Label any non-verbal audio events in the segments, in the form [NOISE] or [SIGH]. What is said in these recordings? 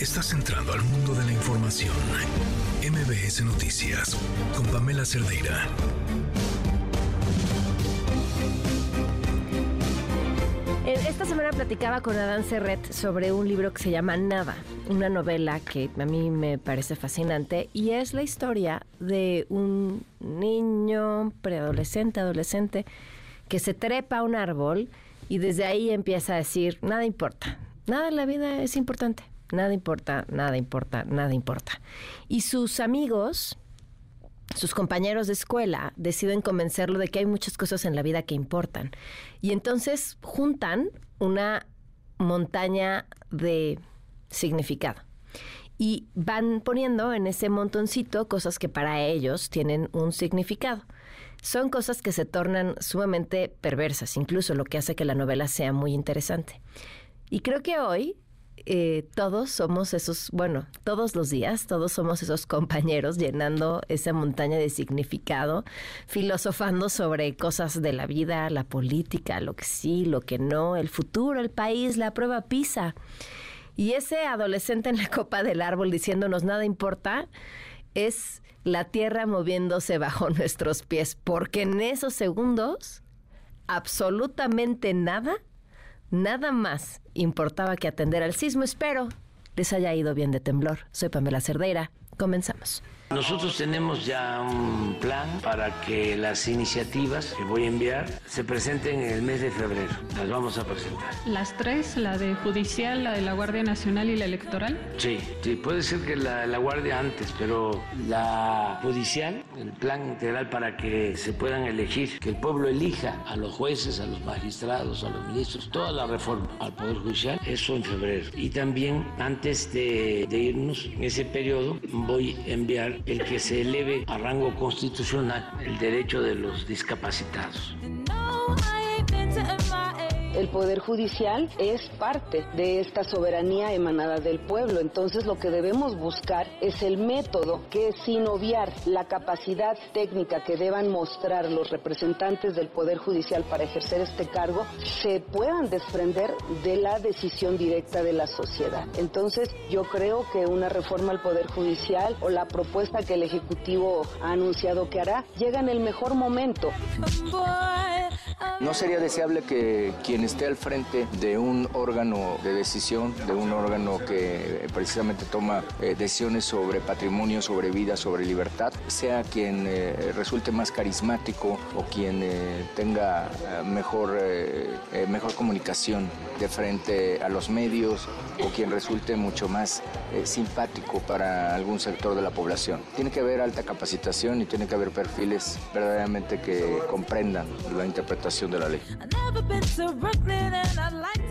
Estás entrando al mundo de la información. MBS Noticias con Pamela Cerdeira. Esta semana platicaba con Adán Serret sobre un libro que se llama Nada, una novela que a mí me parece fascinante y es la historia de un niño, preadolescente, adolescente, que se trepa a un árbol y desde ahí empieza a decir, nada importa, nada en la vida es importante, nada importa, nada importa, nada importa. Y sus amigos, sus compañeros de escuela deciden convencerlo de que hay muchas cosas en la vida que importan. Y entonces juntan una montaña de significado. Y van poniendo en ese montoncito cosas que para ellos tienen un significado. Son cosas que se tornan sumamente perversas, incluso lo que hace que la novela sea muy interesante. Y creo que hoy eh, todos somos esos, bueno, todos los días, todos somos esos compañeros llenando esa montaña de significado, filosofando sobre cosas de la vida, la política, lo que sí, lo que no, el futuro, el país, la prueba PISA. Y ese adolescente en la copa del árbol diciéndonos nada importa, es la tierra moviéndose bajo nuestros pies, porque en esos segundos absolutamente nada Nada más importaba que atender al sismo. Espero les haya ido bien de temblor. Soy Pamela Cerdeira. Comenzamos. Nosotros tenemos ya un plan para que las iniciativas que voy a enviar se presenten en el mes de febrero. Las vamos a presentar. ¿Las tres? ¿La de judicial, la de la Guardia Nacional y la electoral? Sí, sí puede ser que la, la Guardia antes, pero la judicial, el plan integral para que se puedan elegir, que el pueblo elija a los jueces, a los magistrados, a los ministros, toda la reforma al Poder Judicial, eso en febrero. Y también antes de, de irnos, en ese periodo, voy a enviar el que se eleve a rango constitucional el derecho de los discapacitados. El Poder Judicial es parte de esta soberanía emanada del pueblo, entonces lo que debemos buscar es el método que sin obviar la capacidad técnica que deban mostrar los representantes del Poder Judicial para ejercer este cargo, se puedan desprender de la decisión directa de la sociedad. Entonces yo creo que una reforma al Poder Judicial o la propuesta que el Ejecutivo ha anunciado que hará llega en el mejor momento. No sería deseable que quien esté al frente de un órgano de decisión, de un órgano que precisamente toma eh, decisiones sobre patrimonio, sobre vida, sobre libertad, sea quien eh, resulte más carismático o quien eh, tenga mejor, mejor comunicación de frente a los medios o quien resulte mucho más simpático para algún sector de la población. Tiene que haber alta capacitación y tiene que haber perfiles verdaderamente que comprendan la interpretación de la ley.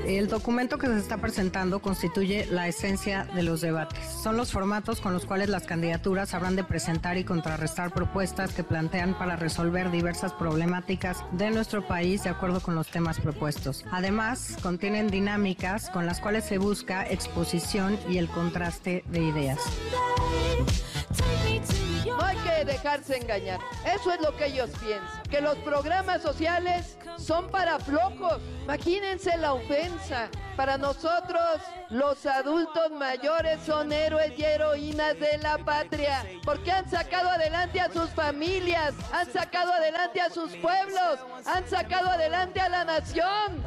El documento que se está presentando constituye la esencia de los debates. Son los formatos con los cuales las candidaturas habrán de presentar y contrarrestar propuestas que plantean para resolver diversas problemáticas de nuestro país de acuerdo con los temas propuestos. Además, contienen dinámicas con las cuales se busca exposición y el contraste de ideas. No hay que dejarse engañar. Eso es lo que ellos piensan. Que los programas sociales son para flojos. Imagínense la ofensa. Para nosotros, los adultos mayores son héroes y heroínas de la patria. Porque han sacado adelante a sus familias, han sacado adelante a sus pueblos, han sacado adelante a la nación.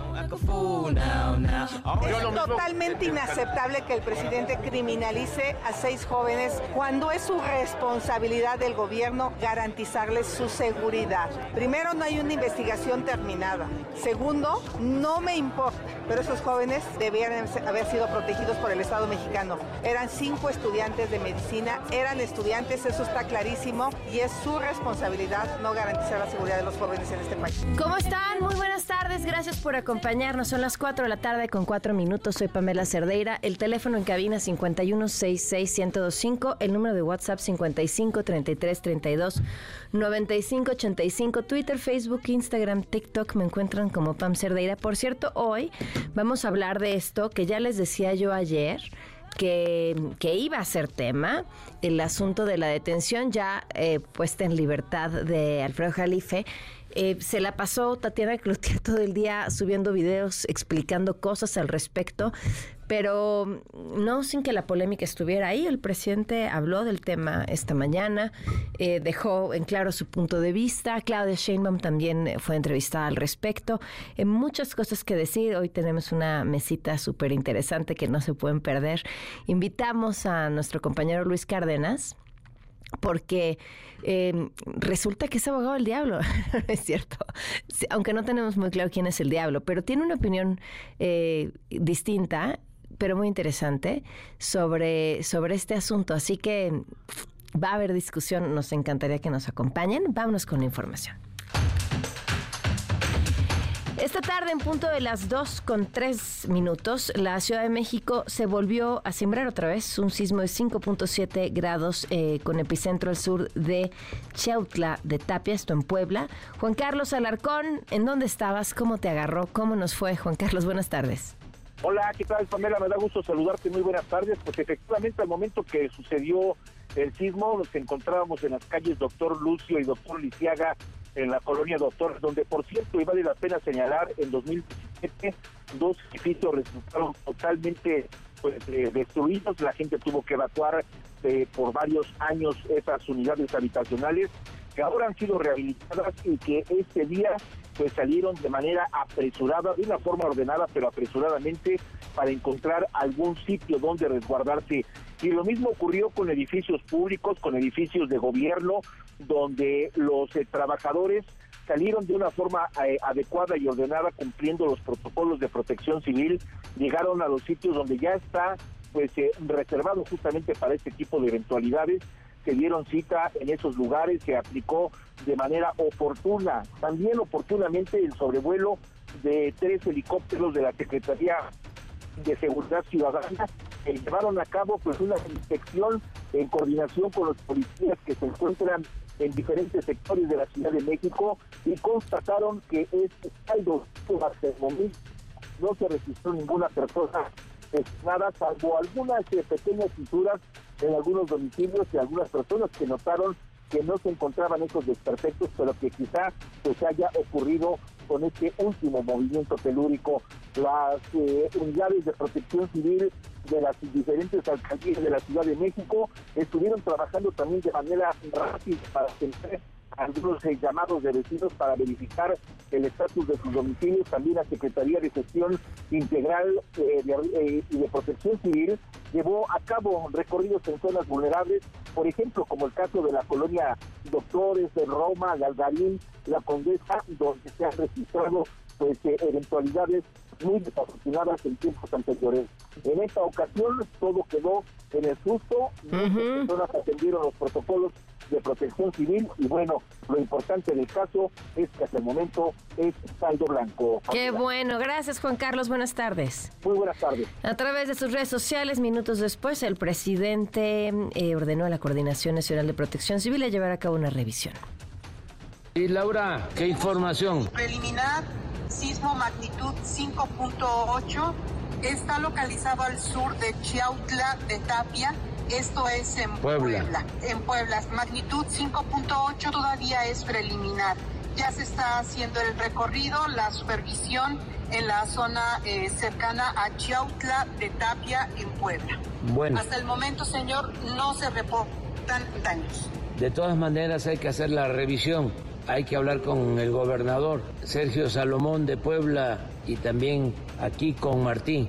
Es totalmente inaceptable que el presidente criminalice a seis jóvenes cuando es su responsabilidad del gobierno garantizarles su seguridad. Primero, no hay una investigación terminada. Segundo, no me importa, pero esos jóvenes debían haber sido protegidos por el Estado mexicano. Eran cinco estudiantes de medicina, eran estudiantes, eso está clarísimo, y es su responsabilidad no garantizar la seguridad de los jóvenes en este país. ¿Cómo están? Muy buenas tardes, gracias por acompañarnos. Son las 4 de la tarde con 4 minutos. Soy Pamela Cerdeira. El teléfono en cabina 5166125, el número de WhatsApp 553332 9585, Twitter, Facebook, Instagram, TikTok, me encuentran como Pam Cerdeira. Por cierto, hoy vamos a hablar de esto que ya les decía yo ayer. Que, que, iba a ser tema, el asunto de la detención ya eh, puesta en libertad de Alfredo Jalife, Eh, se la pasó Tatiana Cloutier todo el día subiendo videos, explicando cosas al respecto, pero no sin que la polémica estuviera ahí. El presidente habló del tema esta mañana, eh, dejó en claro su punto de vista. Claudia Sheinbaum también fue entrevistada al respecto. Eh, muchas cosas que decir. Hoy tenemos una mesita súper interesante que no se pueden perder. Invitamos a nuestro compañero Luis Cárdenas porque em, resulta que es abogado del diablo, [LAUGHS] es cierto, aunque no tenemos muy claro quién es el diablo, pero tiene una opinión eh, distinta, pero muy interesante sobre, sobre este asunto, así que va a haber discusión, nos encantaría que nos acompañen, vámonos con la información. Esta tarde, en punto de las 2 con 3 minutos, la Ciudad de México se volvió a sembrar otra vez un sismo de 5.7 grados eh, con epicentro al sur de Cheutla de Tapia, esto en Puebla. Juan Carlos Alarcón, ¿en dónde estabas? ¿Cómo te agarró? ¿Cómo nos fue? Juan Carlos, buenas tardes. Hola, ¿qué tal, Pamela? Me da gusto saludarte. Muy buenas tardes. Pues efectivamente, al momento que sucedió el sismo, nos encontrábamos en las calles Doctor Lucio y Doctor Lisiaga en la colonia Doctor, donde por cierto, y vale la pena señalar, en 2017 dos edificios resultaron totalmente pues, eh, destruidos, la gente tuvo que evacuar eh, por varios años esas unidades habitacionales que ahora han sido rehabilitadas y que este día pues salieron de manera apresurada, de una forma ordenada, pero apresuradamente para encontrar algún sitio donde resguardarse. Y lo mismo ocurrió con edificios públicos, con edificios de gobierno, donde los eh, trabajadores salieron de una forma eh, adecuada y ordenada cumpliendo los protocolos de protección civil, llegaron a los sitios donde ya está pues eh, reservado justamente para este tipo de eventualidades, se dieron cita en esos lugares, se aplicó de manera oportuna, también oportunamente el sobrevuelo de tres helicópteros de la Secretaría de Seguridad Ciudadana que llevaron a cabo pues una inspección en coordinación con los policías que se encuentran en diferentes sectores de la Ciudad de México y constataron que este saldo hasta el momento no se registró ninguna persona nada salvo algunas eh, pequeñas fisuras en algunos domicilios y algunas personas que notaron que no se encontraban esos desperfectos, pero que quizá pues haya ocurrido con este último movimiento telúrico. Las eh, unidades de protección civil de las diferentes alcaldías de la Ciudad de México estuvieron trabajando también de manera rápida para tener algunos eh, llamados de vecinos para verificar el estatus de sus domicilios, también la Secretaría de Gestión Integral eh, eh, y de Protección Civil llevó a cabo recorridos en zonas vulnerables, por ejemplo, como el caso de la colonia Doctores de Roma, Galgarín, La Condesa, donde se han registrado pues eventualidades muy desafortunadas en tiempos anteriores. En esta ocasión todo quedó en el susto, las personas atendieron los protocolos de protección civil y bueno, lo importante del caso es que hasta el momento es saldo blanco. Qué bueno, gracias Juan Carlos, buenas tardes. Muy buenas tardes. A través de sus redes sociales, minutos después, el presidente eh, ordenó a la Coordinación Nacional de Protección Civil a llevar a cabo una revisión. Y Laura, ¿qué información? Preliminar, sismo magnitud 5.8, está localizado al sur de Chiautla de Tapia esto es en Puebla. En Puebla, magnitud 5.8 todavía es preliminar. Ya se está haciendo el recorrido, la supervisión en la zona eh, cercana a Chiautla de Tapia en Puebla. Bueno. Hasta el momento, señor, no se reportan daños. De todas maneras hay que hacer la revisión. Hay que hablar con el gobernador Sergio Salomón de Puebla y también aquí con Martín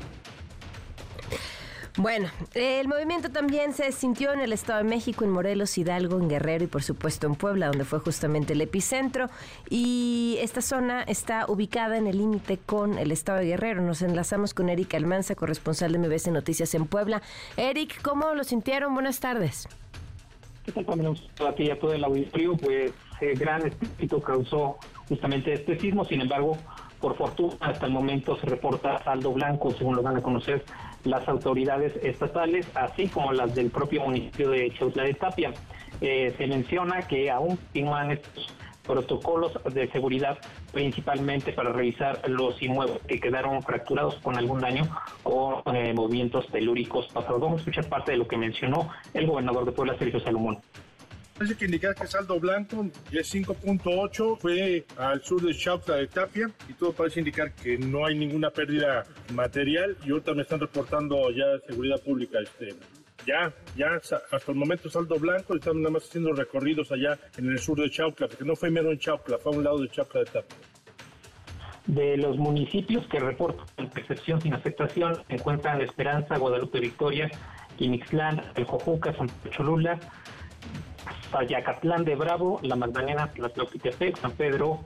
bueno, el movimiento también se sintió en el Estado de México, en Morelos, Hidalgo, en Guerrero y por supuesto en Puebla, donde fue justamente el epicentro. Y esta zona está ubicada en el límite con el Estado de Guerrero. Nos enlazamos con Eric Almanza, corresponsal de MBC Noticias en Puebla. Eric, ¿cómo lo sintieron? Buenas tardes. ¿Qué tal, Pamela? Aquí ya todo el auditorio, pues gran espíritu causó justamente este sismo. Sin embargo, por fortuna, hasta el momento se reporta saldo blanco, según lo van a conocer las autoridades estatales, así como las del propio municipio de Chautla de Tapia. Eh, se menciona que aún continúan estos protocolos de seguridad, principalmente para revisar los inmuebles que quedaron fracturados con algún daño o eh, movimientos telúricos pasados. Vamos a escuchar parte de lo que mencionó el gobernador de Puebla, Sergio Salomón. Parece que indicar que saldo blanco es 5.8, fue al sur de Chauca de Tapia y todo parece indicar que no hay ninguna pérdida material y ahorita me están reportando ya seguridad pública este ya, ya hasta el momento saldo blanco, estamos nada más haciendo recorridos allá en el sur de Chauca, porque no fue mero en Chauca, fue a un lado de Chauca de Tapia. De los municipios que reportan percepción sin afectación se encuentran Esperanza, Guadalupe Victoria, Quimixlán, El Jojuca, San Cholula, Sayacatlán de Bravo, La Magdalena, Tlatlopitepec, San Pedro,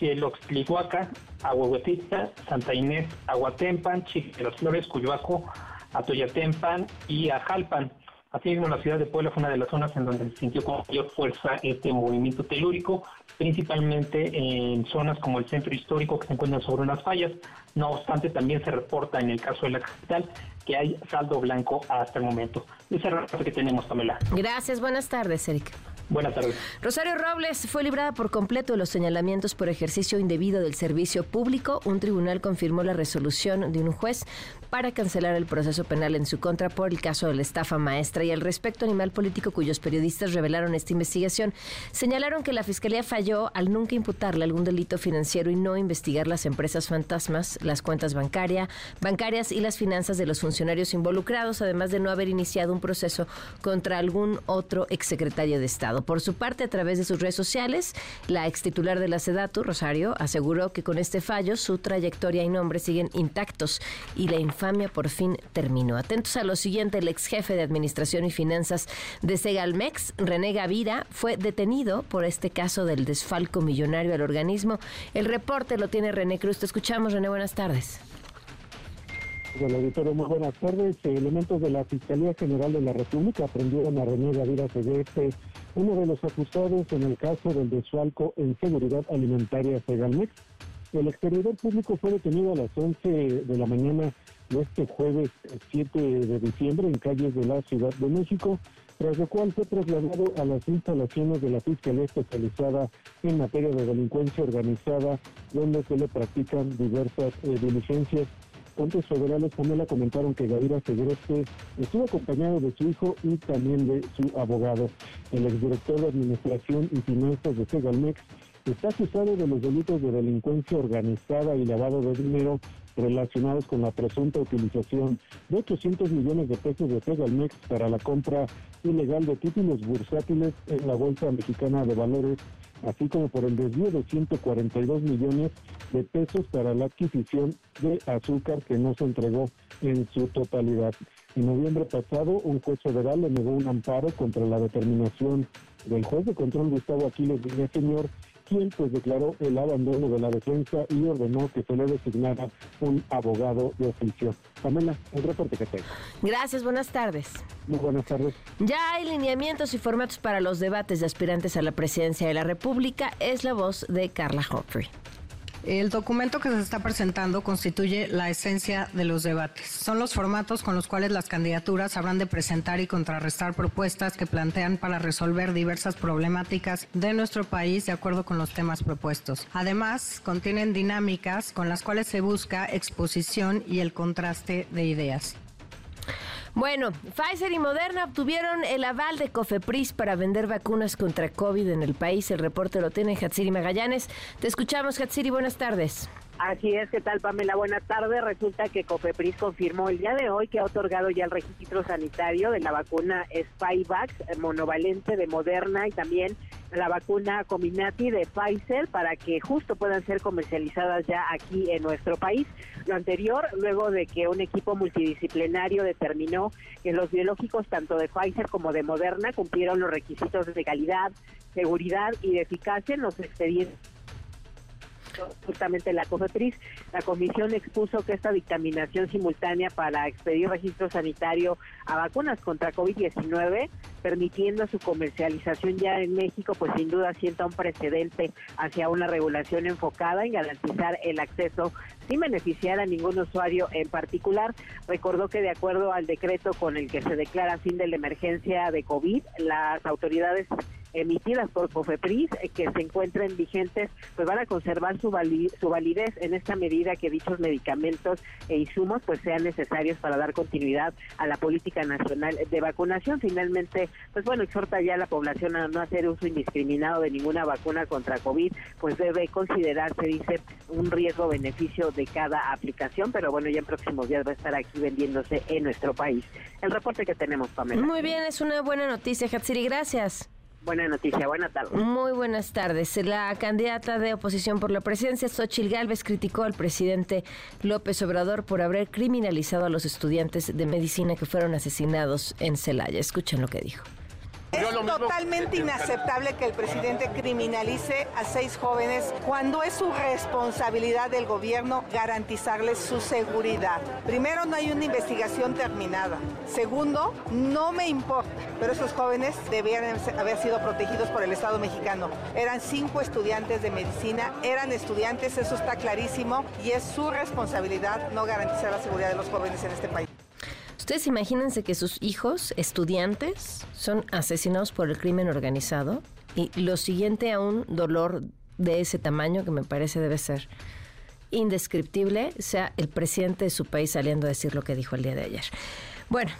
Yeloxtlihuaca, Aguahuetita, Santa Inés, Aguatempan, Chique las Flores, Cuyoaco, Atoyatempan y Ajalpan. Asimismo, la ciudad de Puebla fue una de las zonas en donde se sintió con mayor fuerza este movimiento telúrico, principalmente en zonas como el centro histórico que se encuentran sobre unas fallas. No obstante, también se reporta en el caso de la capital que hay saldo blanco hasta el momento. Ese que tenemos, Pamela. Gracias, buenas tardes, Erika. Buenas tardes. Rosario Robles fue librada por completo de los señalamientos por ejercicio indebido del servicio público. Un tribunal confirmó la resolución de un juez para cancelar el proceso penal en su contra por el caso de la estafa maestra y al respecto animal político cuyos periodistas revelaron esta investigación señalaron que la fiscalía falló al nunca imputarle algún delito financiero y no investigar las empresas fantasmas, las cuentas bancaria, bancarias y las finanzas de los funcionarios involucrados, además de no haber iniciado un proceso contra algún otro exsecretario de Estado. Por su parte, a través de sus redes sociales, la ex titular de la SEDATU, Rosario, aseguró que con este fallo su trayectoria y nombre siguen intactos y la infamia por fin terminó. Atentos a lo siguiente, el ex jefe de Administración y Finanzas de Segalmex, René Gavira, fue detenido por este caso del desfalco millonario al organismo. El reporte lo tiene René Cruz. Te escuchamos, René, buenas tardes. Auditorio, muy buenas tardes. Elementos de la Fiscalía General de la República aprendieron a René Gavira Seguete, uno de los acusados en el caso del desfalco en seguridad alimentaria Segalmex. El exterior público fue detenido a las 11 de la mañana este jueves 7 de diciembre en calles de la Ciudad de México, tras lo cual fue trasladado a las instalaciones de la Fiscalía Especializada en materia de delincuencia organizada, donde se le practican diversas eh, diligencias. Fuentes federales también la comentaron que Gavira Seguireste estuvo acompañado de su hijo y también de su abogado. El exdirector de Administración y Finanzas de Segalmex está acusado de los delitos de delincuencia organizada y lavado de dinero relacionados con la presunta utilización de 800 millones de pesos de Segalmex para la compra ilegal de títulos bursátiles en la Bolsa Mexicana de Valores, así como por el desvío de 142 millones de pesos para la adquisición de azúcar que no se entregó en su totalidad. En noviembre pasado, un juez federal le negó un amparo contra la determinación del juez de control Gustavo Aquiles Señor quien pues declaró el abandono de la defensa y ordenó que se le designara un abogado de oficio. Pamela, el reporte que tengo. Gracias, buenas tardes. Muy buenas tardes. Ya hay lineamientos y formatos para los debates de aspirantes a la presidencia de la República. Es la voz de Carla Humphrey. El documento que se está presentando constituye la esencia de los debates. Son los formatos con los cuales las candidaturas habrán de presentar y contrarrestar propuestas que plantean para resolver diversas problemáticas de nuestro país de acuerdo con los temas propuestos. Además, contienen dinámicas con las cuales se busca exposición y el contraste de ideas. Bueno, Pfizer y Moderna obtuvieron el aval de Cofepris para vender vacunas contra COVID en el país. El reporte lo tiene Hatsiri Magallanes. Te escuchamos, Hatsiri. Buenas tardes. Así es, ¿qué tal Pamela? Buenas tardes. Resulta que Cofepris confirmó el día de hoy que ha otorgado ya el registro sanitario de la vacuna Spikevax monovalente de Moderna y también la vacuna Cominati de Pfizer para que justo puedan ser comercializadas ya aquí en nuestro país. Lo anterior, luego de que un equipo multidisciplinario determinó que los biológicos tanto de Pfizer como de Moderna cumplieron los requisitos de calidad, seguridad y de eficacia en los expedientes justamente la COFEPRIS, la comisión expuso que esta dictaminación simultánea para expedir registro sanitario a vacunas contra COVID-19, permitiendo su comercialización ya en México, pues sin duda sienta un precedente hacia una regulación enfocada en garantizar el acceso sin beneficiar a ningún usuario en particular. Recordó que de acuerdo al decreto con el que se declara fin de la emergencia de COVID, las autoridades emitidas por COFEPRIS eh, que se encuentren vigentes, pues van a conservar su, su validez en esta medida que dichos medicamentos e insumos pues sean necesarios para dar continuidad a la política nacional de vacunación. Finalmente, pues bueno, exhorta ya a la población a no hacer uso indiscriminado de ninguna vacuna contra COVID, pues debe considerarse, dice, un riesgo-beneficio de cada aplicación, pero bueno, ya en próximos días va a estar aquí vendiéndose en nuestro país. El reporte que tenemos, Pamela. Muy bien, es una buena noticia, Hatsiri, gracias. Buena noticia, buenas tardes. Muy buenas tardes. La candidata de oposición por la presidencia, Xochil Gálvez, criticó al presidente López Obrador por haber criminalizado a los estudiantes de medicina que fueron asesinados en Celaya. Escuchen lo que dijo. Es totalmente inaceptable que el presidente criminalice a seis jóvenes cuando es su responsabilidad del gobierno garantizarles su seguridad. Primero, no hay una investigación terminada. Segundo, no me importa, pero esos jóvenes debían haber sido protegidos por el Estado mexicano. Eran cinco estudiantes de medicina, eran estudiantes, eso está clarísimo, y es su responsabilidad no garantizar la seguridad de los jóvenes en este país. Ustedes imagínense que sus hijos, estudiantes, son asesinados por el crimen organizado y lo siguiente a un dolor de ese tamaño que me parece debe ser indescriptible, sea el presidente de su país saliendo a decir lo que dijo el día de ayer. Bueno,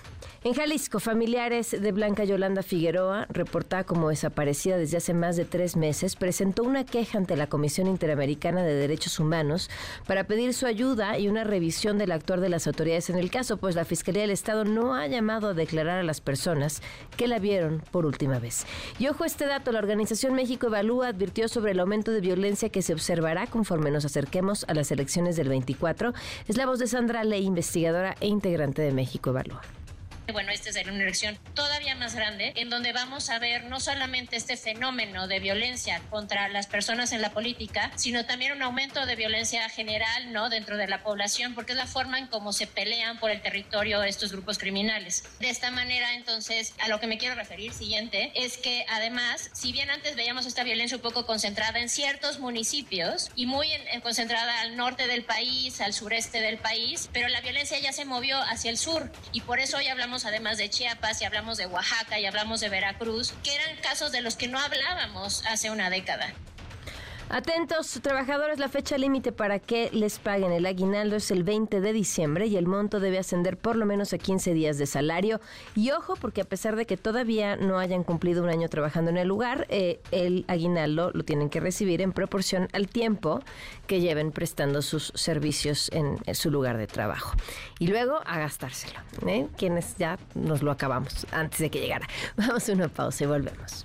en Jalisco, familiares de Blanca Yolanda Figueroa, reportada como desaparecida desde hace más de tres meses, presentó una queja ante la Comisión Interamericana de Derechos Humanos para pedir su ayuda y una revisión del actuar de las autoridades en el caso, pues la Fiscalía del Estado no ha llamado a declarar a las personas que la vieron por última vez. Y ojo este dato, la Organización México Evalúa advirtió sobre el aumento de violencia que se observará conforme nos acerquemos a las elecciones del 24. Es la voz de Sandra Ley, investigadora e integrante de México Evalúa. Bueno, esta es una elección todavía más grande, en donde vamos a ver no solamente este fenómeno de violencia contra las personas en la política, sino también un aumento de violencia general, ¿no? Dentro de la población, porque es la forma en cómo se pelean por el territorio estos grupos criminales. De esta manera, entonces, a lo que me quiero referir siguiente, es que además, si bien antes veíamos esta violencia un poco concentrada en ciertos municipios y muy concentrada al norte del país, al sureste del país, pero la violencia ya se movió hacia el sur y por eso hoy hablamos además de Chiapas y hablamos de Oaxaca y hablamos de Veracruz, que eran casos de los que no hablábamos hace una década. Atentos, trabajadores, la fecha límite para que les paguen el aguinaldo es el 20 de diciembre y el monto debe ascender por lo menos a 15 días de salario. Y ojo, porque a pesar de que todavía no hayan cumplido un año trabajando en el lugar, eh, el aguinaldo lo tienen que recibir en proporción al tiempo que lleven prestando sus servicios en, su lugar de trabajo. Y luego a gastárselo, ¿eh? quienes ya nos lo acabamos antes de que llegara. [LAUGHS] Vamos a una pausa y volvemos.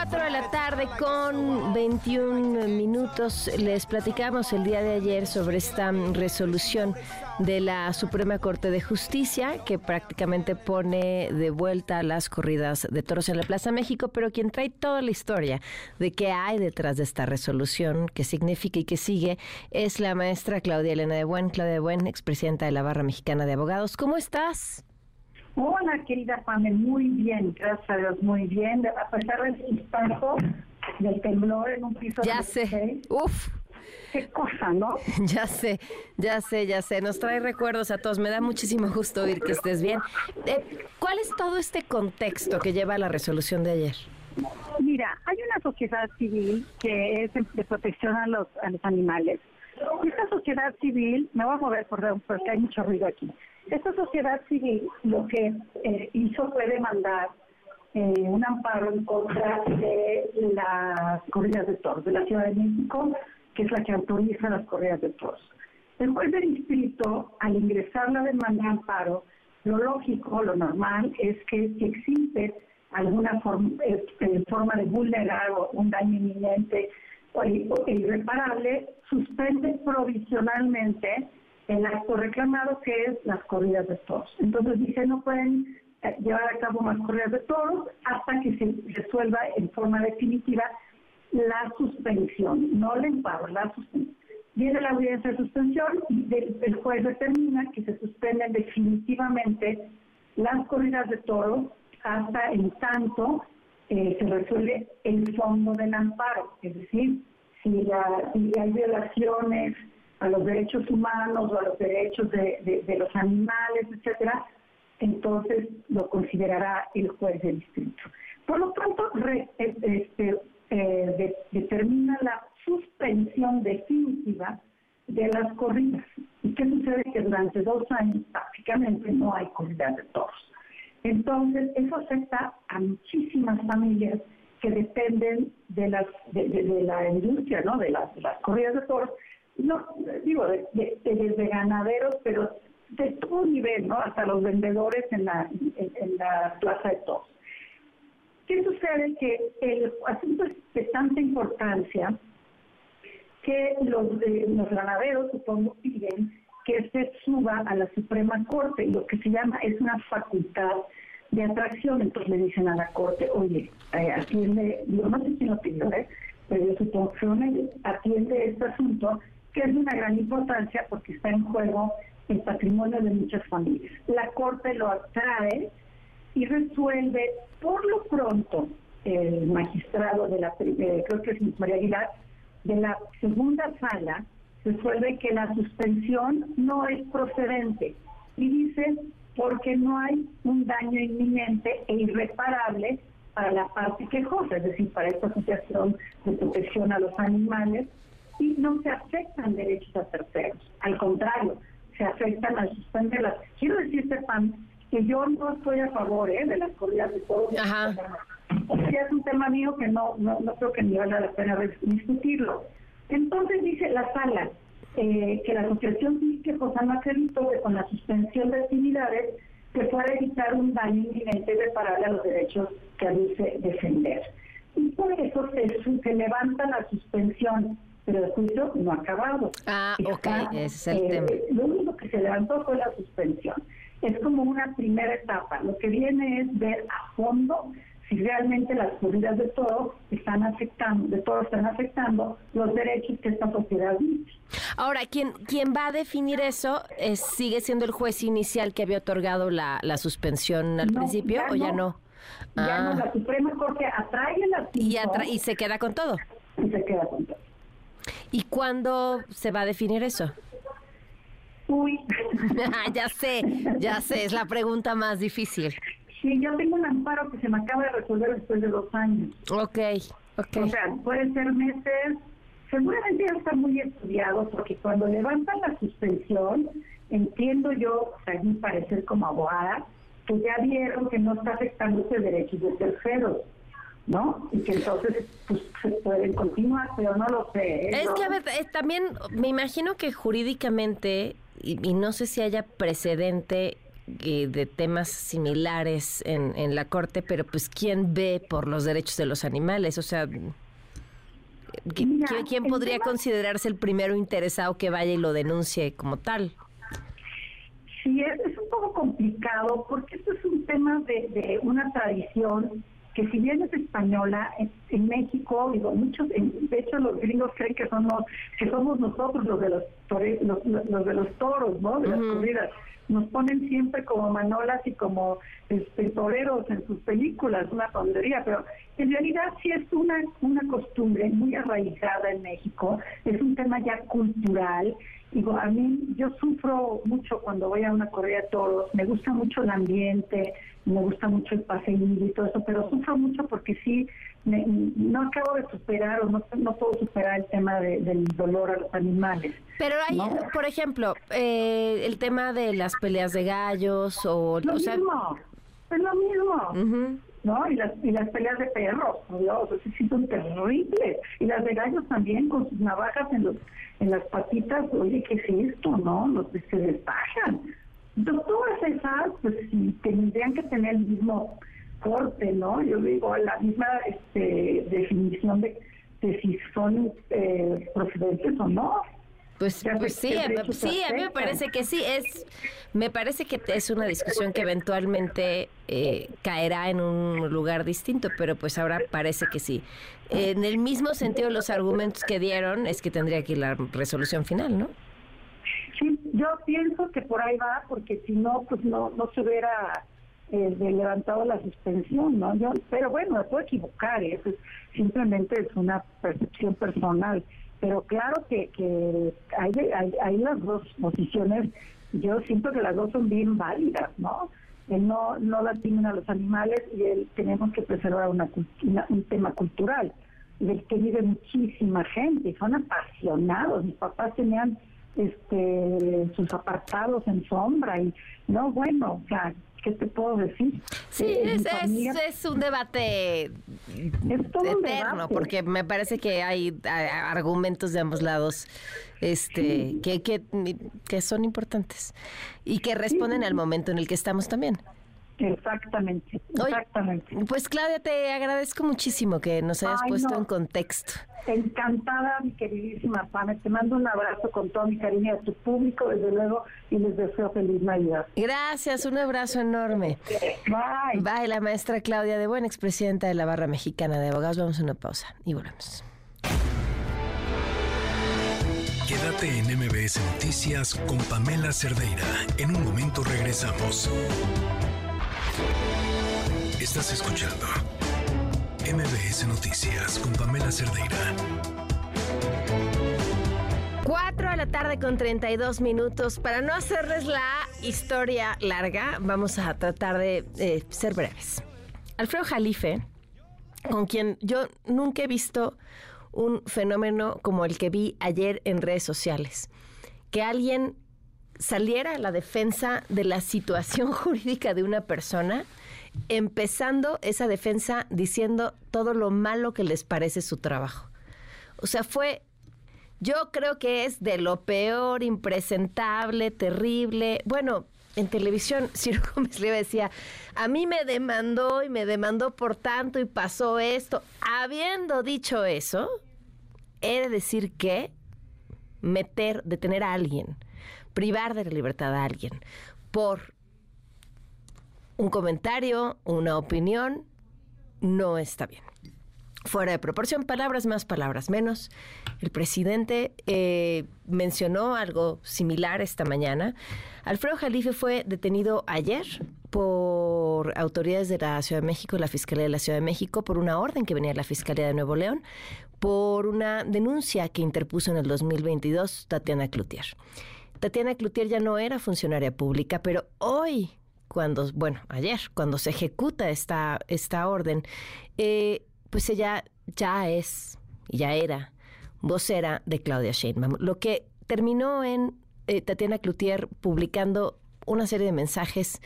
Son las 4 de la tarde con 21 minutos. Les platicamos el día de ayer sobre esta resolución de la Suprema Corte de Justicia que prácticamente pone de vuelta las corridas de toros en la Plaza México, pero quien trae toda la historia de qué hay detrás de esta resolución, qué significa y qué sigue, es la maestra Claudia Elena de Buen. Claudia de Buen, expresidenta de la Barra Mexicana de Abogados. ¿Cómo estás? Hola, querida Pame, muy bien, gracias a Dios, muy bien. A pesar del impacto del temblor en un piso ya sé, uf, qué cosa, ¿no? [LAUGHS] Ya sé, ya sé, ya sé. Nos trae recuerdos a todos. Me da muchísimo gusto oír que estés bien. Eh, ¿Cuál es todo este contexto que lleva a la resolución de ayer? Mira, hay una sociedad civil que es de protección a los, a los animales. Esta sociedad civil, me voy a mover por, porque hay mucho ruido aquí. Esta sociedad civil lo que eh, hizo fue demandar eh, un amparo en contra de las corridas de toros de la Ciudad de México que es la que autoriza las correas de toros. El juez del distrito, al ingresar la demanda de amparo, lo lógico, lo normal, es que si existe alguna forma, este, forma de vulnerar o un daño inminente o, irreparable, suspende provisionalmente el acto reclamado que es las corridas de toros. Entonces dice, no pueden eh, llevar a cabo más corridas de toros hasta que se resuelva en forma definitiva la suspensión, no el amparo, la suspensión. Viene la audiencia de suspensión y el juez determina que se suspenden definitivamente las corridas de toros hasta en tanto eh, se resuelve el fondo del amparo, es decir, si, hay violaciones a los derechos humanos o a los derechos de, de, los animales, etcétera, entonces lo considerará el juez del distrito. Por lo tanto, este, eh, determina la suspensión definitiva de las corridas. ¿Y qué sucede? Que durante dos años prácticamente no hay corridas de toros. Entonces, eso afecta a muchísimas familias que dependen de, las, de, la industria, ¿no? De las, corridas de toros, digo, desde ganaderos, pero de todo nivel, ¿no? Hasta los vendedores en la, en, la plaza de toros. ¿Qué sucede? Que el asunto es de tanta importancia que los, los ganaderos, supongo, piden que se suba a la Suprema Corte, lo que se llama es una facultad de atracción. Entonces le dicen a la Corte, oye, eh, atiende, yo no sé quién lo pidió, ¿eh? pero yo supongo que atiende este asunto que es de una gran importancia porque está en juego el patrimonio de muchas familias. La Corte lo atrae y resuelve por lo pronto el magistrado de la, eh, creo que es María Aguilar, de la segunda sala, resuelve que la suspensión no es procedente y dice porque no hay un daño inminente e irreparable para la parte quejosa, es decir, para esta asociación de protección a los animales, y no se afectan derechos a terceros. Al contrario, se afectan al suspenderlas. Quiero decirte, Pam, que yo no estoy a favor ¿eh? de las corridas de todos. Ajá. es un tema mío que no, no, no creo que ni vale la pena discutirlo. Entonces dice la sala, eh, que la Asociación Civil que no acreditó que con la suspensión de actividades se puede evitar un daño inminente reparable a los derechos que aduce defender. Y por eso se, levanta la suspensión, pero el juicio no ha acabado. Ah, ok, ese es el tema. Eh, lo único que se levantó fue la suspensión. Es como una primera etapa. Lo que viene es ver a fondo si realmente las corridas de todo están afectando, de todo están afectando los derechos que esta sociedad dice. Ahora, ¿quién, quién va a definir eso es, sigue siendo el juez inicial que había otorgado la, la suspensión al principio o ya no? Ya no, ah. la Suprema Corte atrae la y, y se queda con todo. Y se queda con todo. ¿Y cuándo se va a definir eso? Uy. [LAUGHS] ya sé, ya sé, es la pregunta más difícil. Sí, yo tengo un amparo que se me acaba de resolver después de dos años. Ok, ok. O sea, puede ser meses. Seguramente ya está muy estudiado porque cuando levantan la suspensión, entiendo yo, a mi parecer como abogada, que ya vieron que no está afectando ese derechos de terceros. ¿no? Y que entonces pues, se pueden continuar, pero no lo sé. ¿eh? Es que, a ver, eh, también me imagino que jurídicamente, y, no sé si haya precedente de temas similares en, en la corte, pero pues ¿quién ve por los derechos de los animales? O sea, ¿quién, podría considerarse el primero interesado que vaya y lo denuncie como tal? Sí, es, un poco complicado porque esto es un tema de, de una tradición que si bien es española, en, México, digo, muchos, de hecho los gringos creen que somos, que somos nosotros los de los, los, de los toros, ¿no? De las corridas nos ponen siempre como manolas y como este, toreros en sus películas, una tontería, pero en realidad sí es una, una costumbre muy arraigada en México, es un tema ya cultural. Digo, a mí yo sufro mucho cuando voy a una corrida de toros, me gusta mucho el ambiente, me gusta mucho el paseín y todo eso, pero sufro mucho porque sí, no acabo de superar o no, no puedo superar el tema del dolor a los animales. Pero hay, por ejemplo, eh, el tema de las peleas de gallos o... Lo mismo, es lo mismo. ¿No? Y las, y las peleas de perros, Dios, sí son terribles. Y las de gallos también, con sus navajas en los en las patitas, oye, ¿qué es esto, no? Los se despajan. Entonces, todas esas, pues tendrían que tener el mismo corte, ¿no? Yo digo, la misma este, definición de, de si son eh, procedentes o no. Pues, pues sí, sí, a mí me parece que sí. Es, me parece que es una discusión que eventualmente eh, caerá en un lugar distinto, pero pues ahora parece que sí. En el mismo sentido, los argumentos que dieron es que tendría que ir la resolución final, ¿no? Sí, yo pienso que por ahí va, porque si no, pues no, no se hubiera eh, levantado la suspensión, ¿no? Yo, pero bueno, me puedo equivocar, ¿eh? eso simplemente es una percepción personal. Pero claro que, que hay, hay, hay las dos posiciones, yo siento que las dos son bien válidas, ¿no? no, no lastimen a los animales y el, tenemos que preservar una, un tema cultural del que vive muchísima gente, son apasionados, mis papás tenían este sus apartados en sombra y no bueno, o sea, ¿qué te puedo decir? Sí, eh, es, es, un debate eterno, porque me parece que hay, argumentos de ambos lados este que, que, que, son importantes y que responden al momento en el que estamos también. Exactamente, exactamente. pues Claudia, te agradezco muchísimo que nos hayas puesto en contexto. Encantada, mi queridísima Pame. Te mando un abrazo con todo mi cariño a tu público, desde luego, y les deseo feliz Navidad. Gracias, un abrazo enorme. Bye. Bye, la maestra Claudia de Buen, expresidenta de la Barra Mexicana de Abogados. Vamos a una pausa y volvemos. Quédate en MBS Noticias con Pamela Cerdeira. En un momento regresamos. Estás escuchando MBS Noticias con Pamela Cerdeira. 4 de la tarde con 32 minutos. Para no hacerles la historia larga, vamos a tratar de ser breves. Alfredo Jalife, con quien yo nunca he visto un fenómeno como el que vi ayer en redes sociales. Que alguien saliera a la defensa de la situación [LAUGHS] jurídica de una persona empezando esa defensa diciendo todo lo malo que les parece su trabajo. O sea, fue, yo creo que es de lo peor, impresentable, terrible. Bueno, en televisión, [LAUGHS] Ciro Gómez le decía, a mí me demandó y me demandó por tanto y pasó esto. Habiendo dicho eso, he de decir que meter, detener a alguien, privar de la libertad a alguien por un comentario, una opinión, no está bien. Fuera de proporción, palabras más, palabras menos. El presidente eh, mencionó algo similar esta mañana. Alfredo Jalife fue detenido ayer por autoridades de la Ciudad de México, la Fiscalía de la Ciudad de México, por una orden que venía de la Fiscalía de Nuevo León, por una denuncia que interpuso en el 2022 Tatiana Cloutier. Tatiana Cloutier ya no era funcionaria pública, pero hoy cuando, bueno, ayer, cuando se ejecuta esta, esta orden, eh, pues ella ya es, ya era vocera de Claudia Sheinbaum, lo que terminó en eh, Tatiana Cloutier publicando una serie de mensajes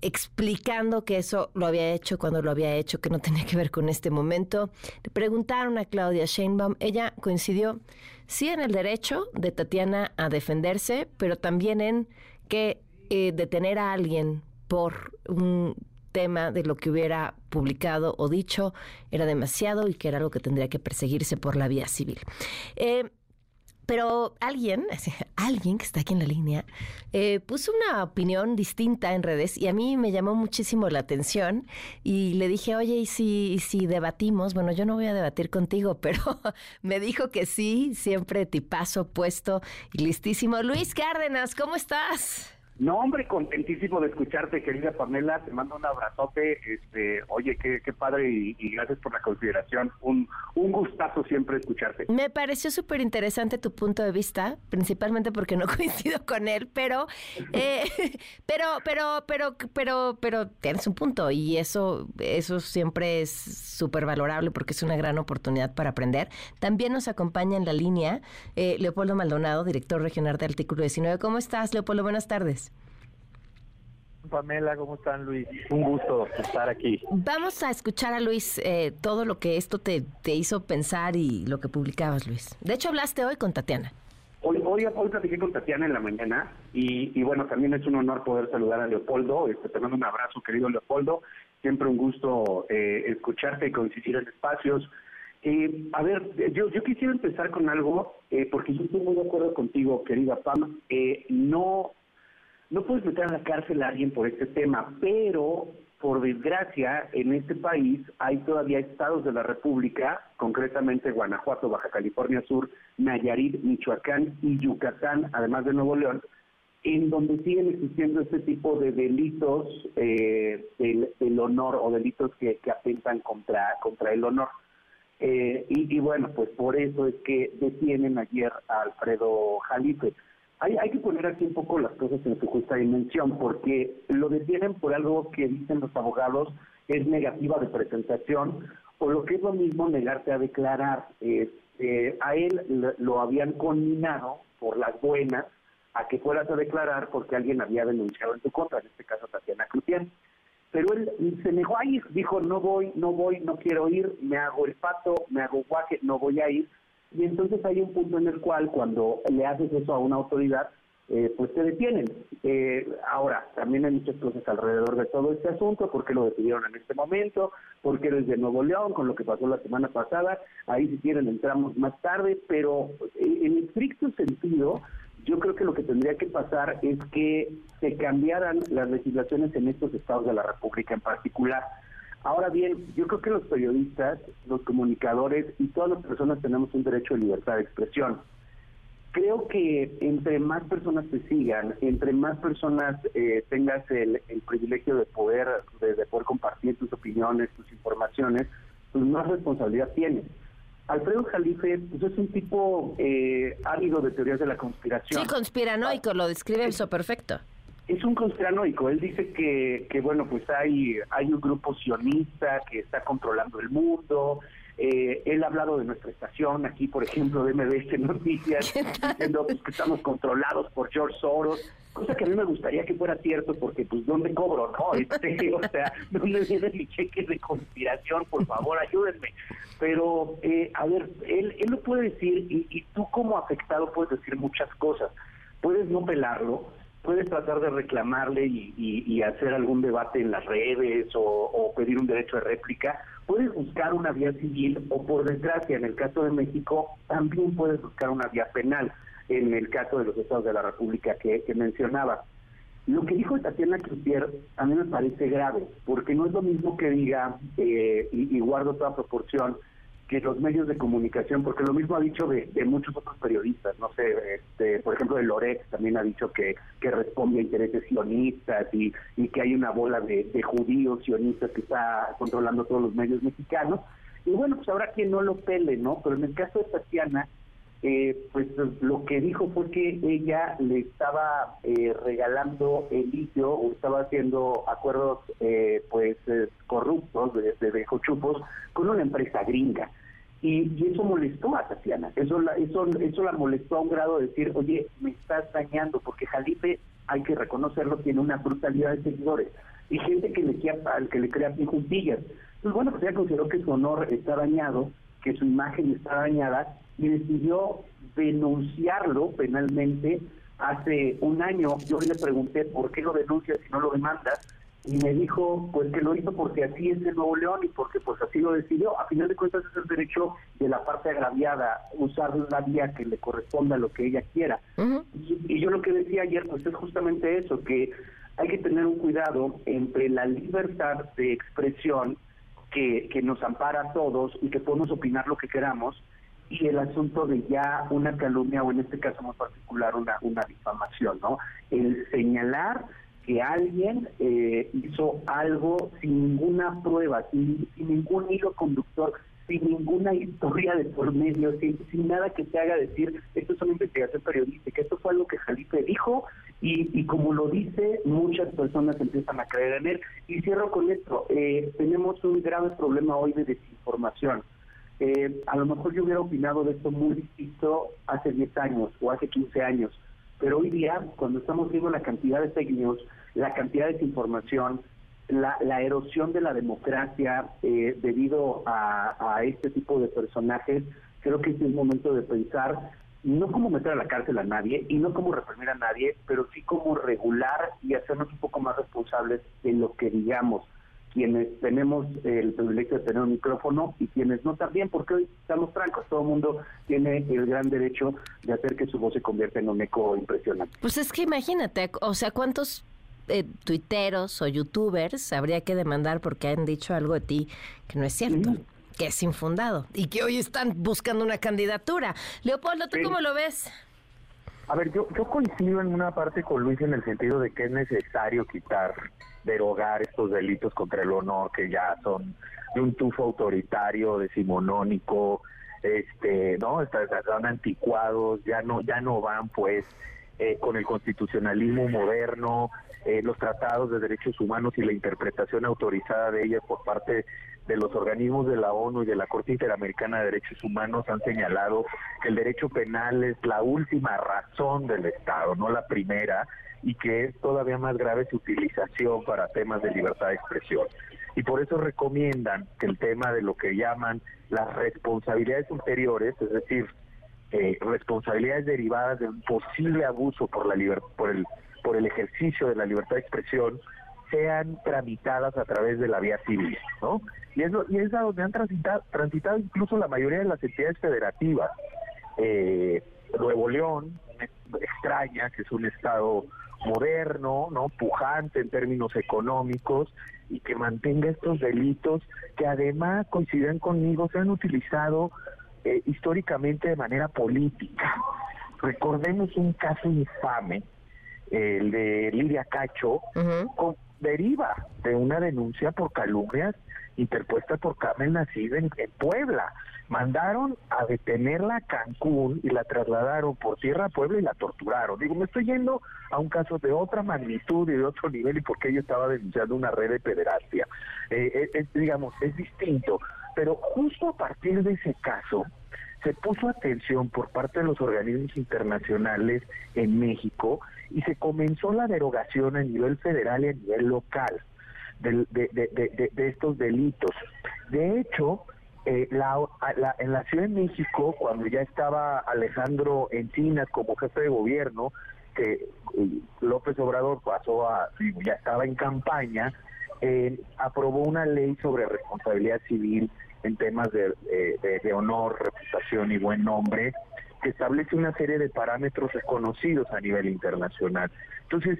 explicando que eso lo había hecho cuando lo había hecho, que no tenía que ver con este momento. Le preguntaron a Claudia Sheinbaum, ella coincidió sí en el derecho de Tatiana a defenderse, pero también en que eh, detener a alguien por un tema de lo que hubiera publicado o dicho era demasiado y que era algo que tendría que perseguirse por la vía civil. Eh, pero alguien, [LAUGHS] alguien que está aquí en la línea, eh, puso una opinión distinta en redes y a mí me llamó muchísimo la atención y le dije, oye, ¿y si, si debatimos? Bueno, yo no voy a debatir contigo, [LAUGHS] pero me dijo que sí, siempre tipazo puesto y listísimo. Luis Cárdenas, ¿cómo estás? No, hombre, contentísimo de escucharte, querida Pamela. Te mando un abrazote. Este, oye, qué, qué padre y, gracias por la consideración. Un, un gustazo siempre escucharte. Me pareció súper interesante tu punto de vista, principalmente porque no [LAUGHS] coincido con él, pero, eh, [LAUGHS] pero, pero, pero, pero, pero tienes un punto y eso, eso siempre es súper valorable porque es una gran oportunidad para aprender. También nos acompaña en la línea eh, Leopoldo Maldonado, director regional de Artículo 19. ¿Cómo estás, Leopoldo? Buenas tardes. Pamela, ¿cómo están Luis? Un gusto estar aquí. Vamos a escuchar a Luis eh, todo lo que esto te, te, hizo pensar y lo que publicabas, Luis. De hecho, hablaste hoy con Tatiana. Hoy, hoy, hoy platiqué con Tatiana en la mañana y, bueno, también es un honor poder saludar a Leopoldo. Este, te mando un abrazo, querido Leopoldo. Siempre un gusto eh, escucharte y coincidir en espacios. Eh, a ver, yo, yo quisiera empezar con algo, porque yo estoy muy de acuerdo contigo, querida Pam. no no puedes meter a la cárcel a alguien por este tema, pero por desgracia en este país hay todavía estados de la República, concretamente Guanajuato, Baja California Sur, Nayarit, Michoacán y Yucatán, además de Nuevo León, en donde siguen existiendo este tipo de delitos eh, del, honor o delitos que, que atentan contra, contra el honor. Eh, y, bueno, pues por eso es que detienen ayer a Alfredo Jalife. Hay, hay que poner aquí un poco las cosas en su justa dimensión, porque lo detienen por algo que dicen los abogados es negativa de presentación, o lo que es lo mismo negarte a declarar. Eh, a él lo habían conminado por las buenas a que fueras a declarar porque alguien había denunciado en tu contra, en este caso Tatiana Crucián. Pero él se negó a ir, dijo, no voy, no voy, no quiero ir, me hago el pato, me hago guaje, no voy a ir. Y entonces hay un punto en el cual cuando le haces eso a una autoridad, eh, pues te detienen. Eh, ahora, también hay muchas cosas alrededor de todo este asunto, por qué lo decidieron en este momento, por qué desde Nuevo León, con lo que pasó la semana pasada, ahí si quieren entramos más tarde, pero eh, en estricto sentido, yo creo que lo que tendría que pasar es que se cambiaran las legislaciones en estos estados de la República en particular. Ahora bien, yo creo que los periodistas, los comunicadores y todas las personas tenemos un derecho de libertad de expresión. Creo que entre más personas te sigan, entre más personas eh, tengas el, privilegio de poder, de poder compartir tus opiniones, tus informaciones, pues más responsabilidad tienes. Alfredo Jalife pues es un tipo eh, ávido de teorías de la conspiración. Sí, conspiranoico, lo describe eso perfecto. Es un conspiranoico. Él dice que, que bueno, pues hay, hay un grupo sionista que está controlando el mundo. Eh, él ha hablado de nuestra estación aquí, por ejemplo, de MBS Noticias, diciendo pues, que estamos controlados por George Soros cosa que a mí me gustaría que fuera cierto, porque pues ¿dónde cobro, no? [LAUGHS] Este, o sea, ¿dónde viene mi cheque de conspiración? Por favor, ayúdenme. Pero, eh, a ver, él, él lo puede decir y, y tú como afectado puedes decir muchas cosas. Puedes no pelarlo, puedes tratar de reclamarle y, hacer algún debate en las redes o, pedir un derecho de réplica, puedes buscar una vía civil o por desgracia en el caso de México también puedes buscar una vía penal en el caso de los estados de la República que, mencionaba. Lo que dijo Tatiana Cloutier a mí me parece grave, porque no es lo mismo que diga, eh, y, guardo toda proporción, que los medios de comunicación, porque lo mismo ha dicho de, muchos otros periodistas, no sé, este, por ejemplo, de Lorex también ha dicho que, que responde a intereses sionistas y, y que hay una bola de, de judíos sionistas que está controlando todos los medios mexicanos. Y bueno, pues habrá quien no lo pele, ¿no? Pero en el caso de Tatiana, eh, pues lo que dijo fue que ella le estaba eh, regalando el litio o estaba haciendo acuerdos eh, pues eh, corruptos de, de chupos con una empresa gringa. Y, eso molestó a Tatiana, eso la, eso, eso la molestó a un grado de decir, oye, me estás dañando, porque Jalife, hay que reconocerlo, tiene una brutalidad de seguidores y gente que le, que le crea juntillas. Pues bueno, pues ella consideró que su honor está dañado, que su imagen está dañada y decidió denunciarlo penalmente hace un año. Yo le pregunté por qué lo denuncias si no lo demandas y me dijo pues que lo hizo porque así es el Nuevo León y porque pues así lo decidió. A final de cuentas es el derecho de la parte agraviada usar la vía que le corresponda a lo que ella quiera. y, y, yo lo que decía ayer pues es justamente eso, que hay que tener un cuidado entre la libertad de expresión que, que nos ampara a todos y que podemos opinar lo que queramos y el asunto de ya una calumnia o en este caso muy particular una, una difamación, ¿no? El señalar que alguien eh, hizo algo sin ninguna prueba, sin, ningún hilo conductor, sin ninguna historia de por medio, sin, sin nada que te haga decir, esto es una investigación periodística, esto fue algo que Jalife dijo y, y como lo dice, muchas personas empiezan a creer en él. Y cierro con esto, eh, tenemos un grave problema hoy de desinformación. Eh, a lo mejor yo hubiera opinado de esto muy distinto hace 10 años o hace 15 años, pero hoy día, cuando estamos viendo la cantidad de fake news, la cantidad de desinformación, la, erosión de la democracia eh, debido a, este tipo de personajes, creo que es el momento de pensar no cómo meter a la cárcel a nadie y no cómo reprimir a nadie, pero sí cómo regular y hacernos un poco más responsables de lo que digamos quienes tenemos el privilegio de tener un micrófono y quienes no también, porque hoy estamos francos, todo el mundo tiene el gran derecho de hacer que su voz se convierta en un eco impresionante. Pues es que imagínate, o sea, ¿cuántos eh, tuiteros o youtubers habría que demandar porque han dicho algo de ti que no es cierto? que es infundado y que hoy están buscando una candidatura. Leopoldo, ¿tú cómo lo ves? A ver, yo, yo coincido en una parte con Luis en el sentido de que es necesario quitar, derogar estos delitos contra el honor que ya son de un tufo autoritario, decimonónico, este, ¿no? Están anticuados, ya no, ya no van pues eh, con el constitucionalismo moderno, eh, los tratados de derechos humanos y la interpretación autorizada de ellas por parte de los organismos de la ONU y de la Corte Interamericana de Derechos Humanos han señalado que el derecho penal es la última razón del Estado, no la primera, y que es todavía más grave su utilización para temas de libertad de expresión. Y por eso recomiendan que el tema de lo que llaman las responsabilidades ulteriores, es decir, eh, responsabilidades derivadas de un posible abuso por la por el por el ejercicio de la libertad de expresión, sean tramitadas a través de la vía civil, ¿no? Y es, y es a donde han transitado, transitado incluso la mayoría de las entidades federativas. Eh, Nuevo León, extraña, que es un estado moderno, no pujante en términos económicos y que mantenga estos delitos que además coinciden conmigo se han utilizado eh, históricamente de manera política. Recordemos un caso infame, el de Lidia Cacho, con, deriva de una denuncia por calumnias interpuesta por Carmen nacida en, Puebla. Mandaron a detenerla a Cancún y la trasladaron por tierra a Puebla y la torturaron. Digo, me estoy yendo a un caso de otra magnitud y de otro nivel y porque ella estaba denunciando una red de pederastia. Eh, eh digamos, es distinto. Pero justo a partir de ese caso, se puso atención por parte de los organismos internacionales en México y se comenzó la derogación a nivel federal y a nivel local de, de, estos delitos. De hecho, eh, la, en la Ciudad de México, cuando ya estaba Alejandro Encinas como jefe de gobierno, que eh, López Obrador pasó a, ya estaba en campaña, eh, aprobó una ley sobre responsabilidad civil en temas de, honor, reputación y buen nombre, que establece una serie de parámetros reconocidos a nivel internacional. Entonces,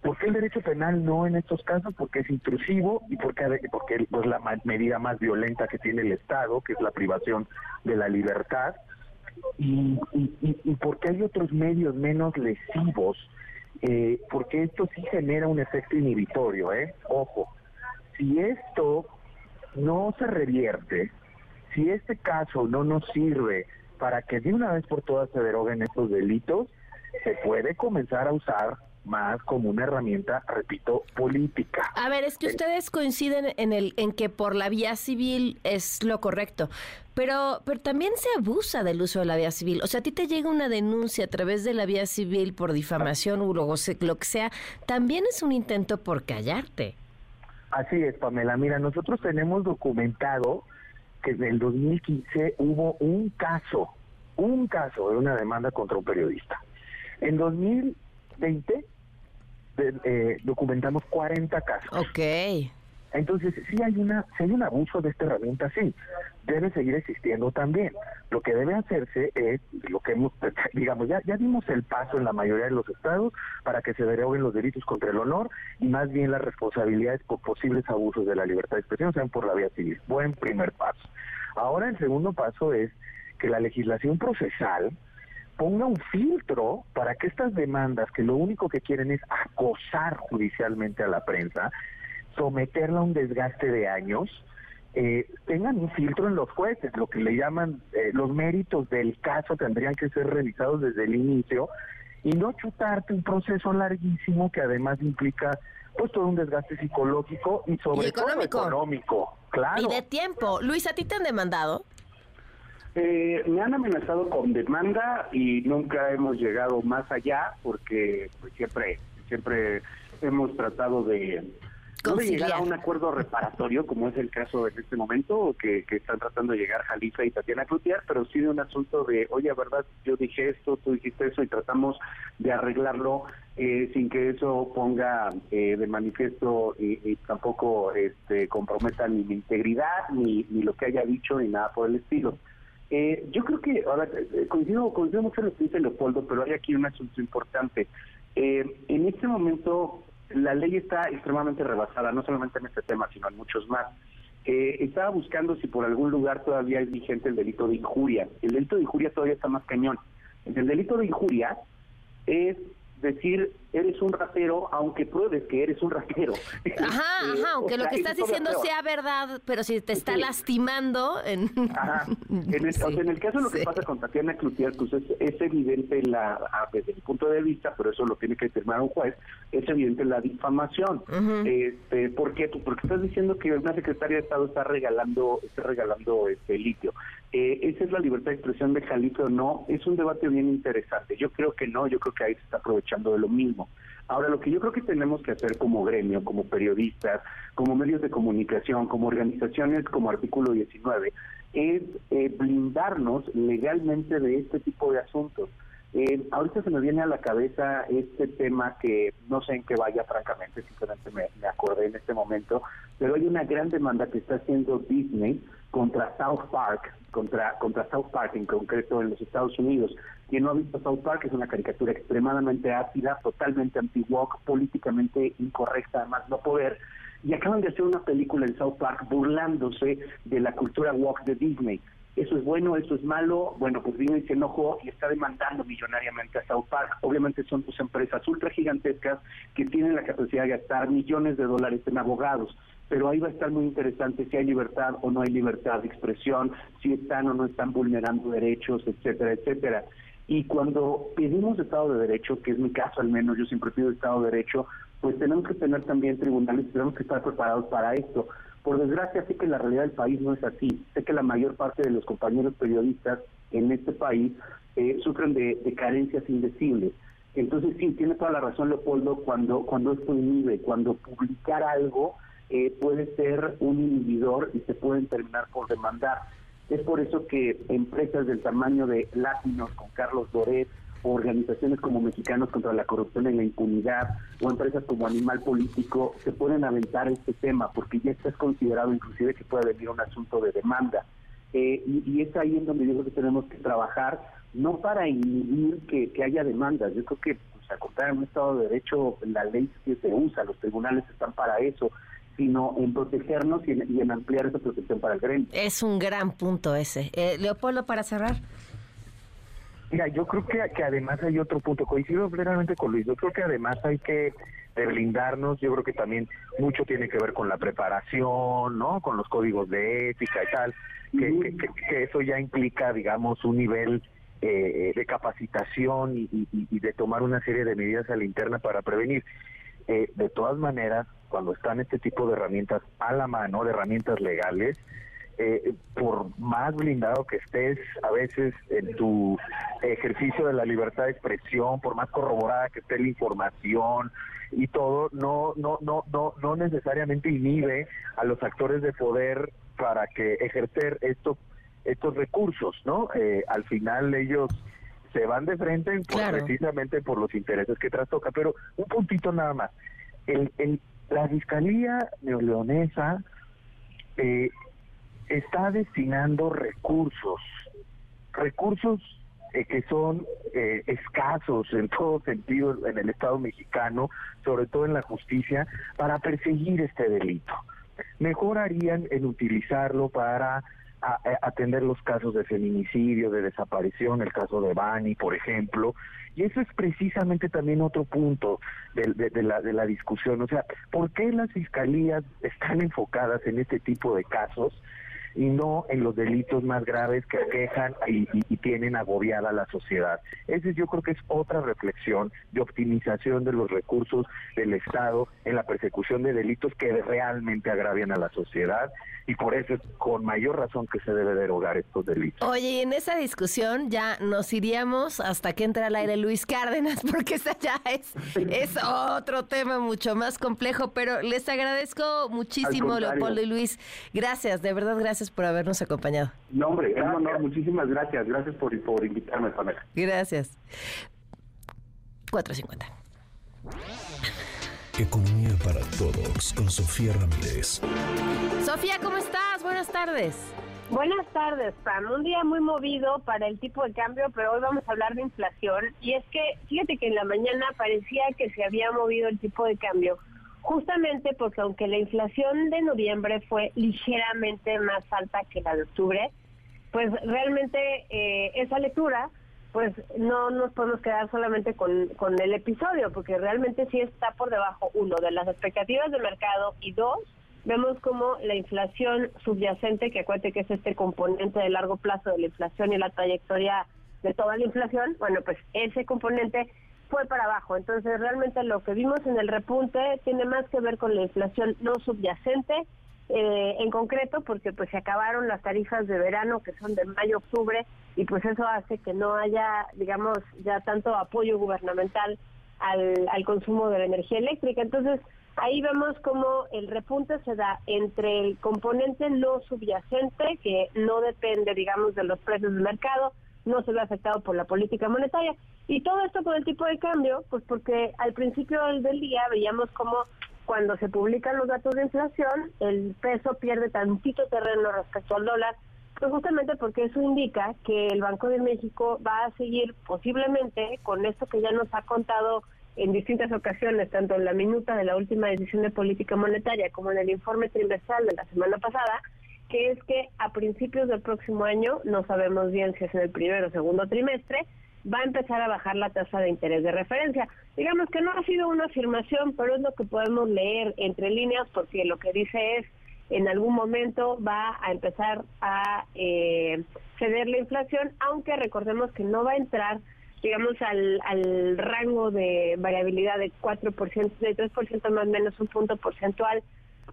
¿por qué el derecho penal no en estos casos? Porque es intrusivo y porque, porque es pues, la medida más violenta que tiene el Estado, que es la privación de la libertad, y, y, porque hay otros medios menos lesivos, eh, porque esto sí genera un efecto inhibitorio, ¿eh? Ojo, si esto no se revierte, si este caso no nos sirve para que de una vez por todas se deroguen estos delitos, se puede comenzar a usar más como una herramienta, repito, política. A ver, es que ustedes coinciden en el en que por la vía civil es lo correcto, pero pero también se abusa del uso de la vía civil. O sea, a ti te llega una denuncia a través de la vía civil por difamación o lo, lo que sea, también es un intento por callarte. Así es, Pamela. Mira, nosotros tenemos documentado que en el 2015 hubo un caso, un caso de una demanda contra un periodista. En 2020 eh, documentamos 40 casos. Ok. Entonces, si hay una, si hay un abuso de esta herramienta, sí, debe seguir existiendo también. Lo que debe hacerse es lo que hemos, [LAUGHS] digamos, ya, ya dimos el paso en la mayoría de los estados para que se deroguen los delitos contra el honor y más bien las responsabilidades por posibles abusos de la libertad de expresión sean por la vía civil. Buen primer paso. Ahora el segundo paso es que la legislación procesal ponga un filtro para que estas demandas, que lo único que quieren es acosar judicialmente a la prensa, someterla a un desgaste de años, eh, tengan un filtro en los jueces, lo que le llaman eh, los méritos del caso tendrían que ser revisados desde el inicio y no chutarte un proceso larguísimo que además implica pues todo un desgaste psicológico y sobre todo económico, claro. Y de tiempo. Luis, ¿a ti te han demandado? Eh, me han amenazado con demanda y nunca hemos llegado más allá porque pues, siempre siempre hemos tratado de no llegar a un acuerdo reparatorio, como es el caso en este momento, que, están tratando de llegar Jalifa y Tatiana Cloutier, pero sí de un asunto de, oye, verdad, yo dije esto, tú dijiste eso, y tratamos de arreglarlo eh, sin que eso ponga eh, de manifiesto y, tampoco este, comprometa ni mi integridad, ni, ni lo que haya dicho, ni nada por el estilo. Eh, yo creo que, ahora, coincido, coincido mucho en lo que dice Leopoldo, pero hay aquí un asunto importante. en este momento la ley está extremadamente rebasada, no solamente en este tema, sino en muchos más. Eh, estaba buscando si por algún lugar todavía es vigente el delito de injuria. El delito de injuria todavía está más cañón. El delito de injuria, es decir, eres un ratero, aunque pruebes que eres un ratero. [LAUGHS] Ajá, Eh, ajá, aunque o lo que estás es diciendo sea verdad, pero si te está lastimando... En... Ajá. [LAUGHS] En el, o sea, en el caso de lo que pasa con Tatiana Cloutier, pues es, es evidente la, desde mi punto de vista, pero eso lo tiene que determinar un juez, es evidente la difamación. este, ¿Por qué? Pues porque estás diciendo que una secretaria de Estado está regalando, está regalando este litio. Eh, ¿Esa es la libertad de expresión de Jalisco o no? Es un debate bien interesante. Yo creo que no, yo creo que ahí se está aprovechando de lo mismo. Ahora, lo que yo creo que tenemos que hacer como gremio, como periodistas, como medios de comunicación, como organizaciones como Artículo 19, es eh, blindarnos legalmente de este tipo de asuntos. Eh, ahorita se me viene a la cabeza este tema que no sé en qué vaya, francamente, simplemente me, me acordé en este momento, pero hay una gran demanda que está haciendo Disney contra South Park, contra, contra South Park en concreto en los Estados Unidos. Quien no ha visto South Park es una caricatura extremadamente ácida, totalmente anti-woke, políticamente incorrecta, además no poder, y acaban de hacer una película en South Park burlándose de la cultura woke de Disney. Eso es bueno, eso es malo. Bueno, pues Disney se enojó y está demandando millonariamente a South Park. Obviamente son dos empresas ultra gigantescas que tienen la capacidad de gastar millones de dólares en abogados. Pero ahí va a estar muy interesante si hay libertad o no hay libertad de expresión, si están o no están vulnerando derechos, etcétera, etcétera. Y cuando pedimos Estado de Derecho, que es mi caso al menos, yo siempre pido Estado de Derecho, pues tenemos que tener también tribunales, tenemos que estar preparados para esto. Por desgracia, sé que la realidad del país no es así. Sé que la mayor parte de los compañeros periodistas en este país eh, sufren de, carencias indecibles. Entonces, sí, tiene toda la razón Leopoldo cuando, cuando esto inhibe, cuando publicar algo eh, puede ser un inhibidor y se pueden terminar por demandar. Es por eso que empresas del tamaño de Latinos con Carlos Doret, organizaciones como Mexicanos contra la Corrupción y la Impunidad, o empresas como Animal Político, se pueden aventar este tema, porque ya está considerado inclusive que puede venir un asunto de demanda. Eh, y, es ahí en donde yo creo que tenemos que trabajar, no para inhibir que, que haya demandas, yo creo que, pues, al contrario, en un Estado de Derecho la ley sí se usa, los tribunales están para eso, sino en protegernos y en, y en ampliar esa protección para el gremio. Es un gran punto ese. Eh, Leopoldo, para cerrar. Mira, yo creo que, que además hay otro punto, coincido plenamente con Luis, yo creo que además hay que de blindarnos, yo creo que también mucho tiene que ver con la preparación, ¿no? Con los códigos de ética y tal, que, que, que- que eso ya implica, digamos, un nivel eh, de capacitación y, y- y de tomar una serie de medidas a la interna para prevenir. Eh, de todas maneras, cuando están este tipo de herramientas a la mano, de herramientas legales, eh, por más blindado que estés a veces en tu ejercicio de la libertad de expresión, por más corroborada que esté la información y todo, no, no, no, no, no necesariamente inhibe a los actores de poder para que ejercer estos estos recursos, ¿no? Eh, al final ellos se van de frente Claro. precisamente por los intereses que trastoca. Pero un puntito nada más. El, el, la Fiscalía Neoleonesa eh, está destinando recursos, recursos eh, que son eh, escasos en todo sentido en el Estado mexicano, sobre todo en la justicia, para perseguir este delito. Mejor harían en utilizarlo para a- atender los casos de feminicidio, de desaparición, el caso de Bani, por ejemplo, y eso es precisamente también otro punto de, de- de la, de la discusión. O sea, ¿por qué las fiscalías están enfocadas en este tipo de casos y no en los delitos más graves que aquejan y, y- y tienen agobiada a la sociedad? Esa yo creo que es otra reflexión de optimización de los recursos del Estado en la persecución de delitos que realmente agravian a la sociedad y por eso es con mayor razón que se debe derogar estos delitos. Oye, y en esa discusión ya nos iríamos hasta que entre al aire Luis Cárdenas, [LAUGHS] porque esa ya es, es otro tema mucho más complejo, pero les agradezco muchísimo. Leopoldo y Luis. Gracias, de verdad, gracias por habernos acompañado. No, hombre, es un honor, muchísimas gracias, gracias por, por invitarme, Pamela. Gracias. 450. Economía para todos con Sofía Ramírez. Sofía, ¿cómo estás? Buenas tardes. Buenas tardes, Pam. Un día muy movido para el tipo de cambio, pero hoy vamos a hablar de inflación. Y es que, fíjate que en la mañana parecía que se había movido el tipo de cambio, justamente porque aunque la inflación de noviembre fue ligeramente más alta que la de octubre, pues realmente eh, esa lectura pues no nos podemos quedar solamente con, con el episodio, porque realmente sí está por debajo, uno, de las expectativas de mercado y dos, vemos como la inflación subyacente, que acuérdate que es este componente de largo plazo de la inflación y la trayectoria de toda la inflación, bueno, pues ese componente fue para abajo. Entonces, realmente lo que vimos en el repunte tiene más que ver con la inflación no subyacente, eh, en concreto porque pues se acabaron las tarifas de verano que son de mayo octubre y pues eso hace que no haya digamos ya tanto apoyo gubernamental al, consumo de la energía eléctrica entonces ahí vemos como el repunte se da entre el componente no subyacente que no depende digamos de los precios del mercado no se ve afectado por la política monetaria. Y todo esto con el tipo de cambio pues porque al principio del día veíamos como cuando se publican los datos de inflación, el peso pierde tantito terreno respecto al dólar, pues justamente porque eso indica que el Banco de México va a seguir posiblemente con esto que ya nos ha contado en distintas ocasiones, tanto en la minuta de la última decisión de política monetaria como en el informe trimestral de la semana pasada, que es que a principios del próximo año, no sabemos bien si es en el primero o segundo trimestre, va a empezar a bajar la tasa de interés de referencia. Digamos que no ha sido una afirmación, pero es lo que podemos leer entre líneas porque lo que dice es en algún momento va a empezar a eh, ceder la inflación, aunque recordemos que no va a entrar digamos al, al rango de variabilidad de 4%, de 3% más o menos un punto porcentual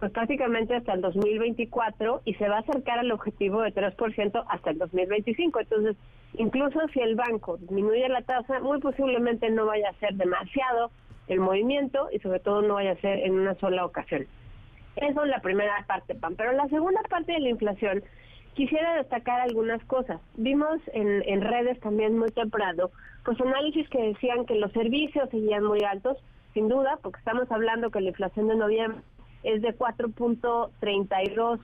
pues prácticamente hasta el 2024 y se va a acercar al objetivo de 3% hasta el 2025. Entonces, incluso si el banco disminuye la tasa, muy posiblemente no vaya a ser demasiado el movimiento y sobre todo no vaya a ser en una sola ocasión. Eso es la primera parte, PAN. Pero la segunda parte de la inflación, quisiera destacar algunas cosas. Vimos en, en redes también muy temprano, pues análisis que decían que los servicios seguían muy altos, sin duda, porque estamos hablando que la inflación de noviembre es de 4.32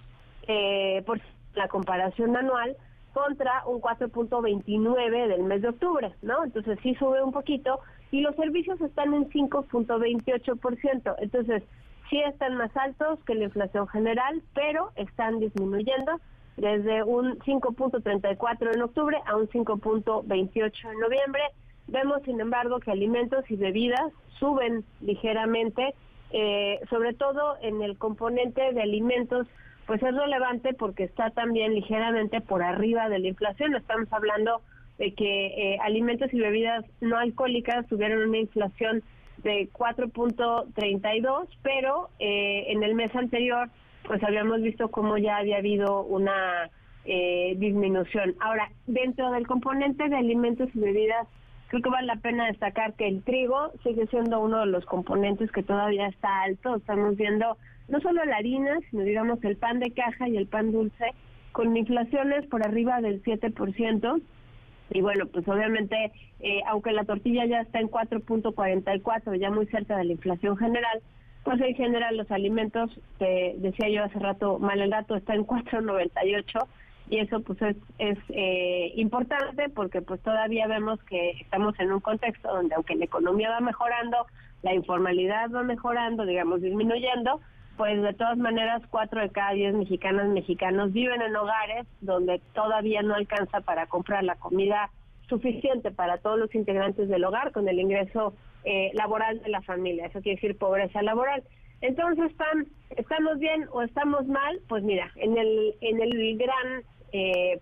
eh, por la comparación anual contra un 4.29 del mes de octubre, ¿no? Entonces sí sube un poquito y los servicios están en 5.28%, entonces sí están más altos que la inflación general, pero están disminuyendo desde un 5.34 en octubre a un 5.28 en noviembre. Vemos, sin embargo, que alimentos y bebidas suben ligeramente eh, sobre todo en el componente de alimentos, pues es relevante porque está también ligeramente por arriba de la inflación. Estamos hablando de que eh, alimentos y bebidas no alcohólicas tuvieron una inflación de 4.32, pero eh, en el mes anterior pues habíamos visto cómo ya había habido una disminución. Ahora, dentro del componente de alimentos y bebidas Creo que vale la pena destacar que el trigo sigue siendo uno de los componentes que todavía está alto. Estamos viendo no solo la harina, sino digamos el pan de caja y el pan dulce con inflaciones por arriba del 7%. Y bueno, pues obviamente, eh, aunque la tortilla ya está en 4.44, ya muy cerca de la inflación general, pues en general los alimentos, decía yo hace rato, mal el dato, está en 4.98 y eso pues es, es eh, importante porque pues todavía vemos que estamos en un contexto donde aunque la economía va mejorando, la informalidad va mejorando, digamos disminuyendo, pues de todas maneras cuatro de cada diez mexicanas mexicanos viven en hogares donde todavía no alcanza para comprar la comida suficiente para todos los integrantes del hogar con el ingreso eh, laboral de la familia, eso quiere decir pobreza laboral. Entonces, ¿estamos bien o estamos mal? Pues mira, en el, en el gran eh,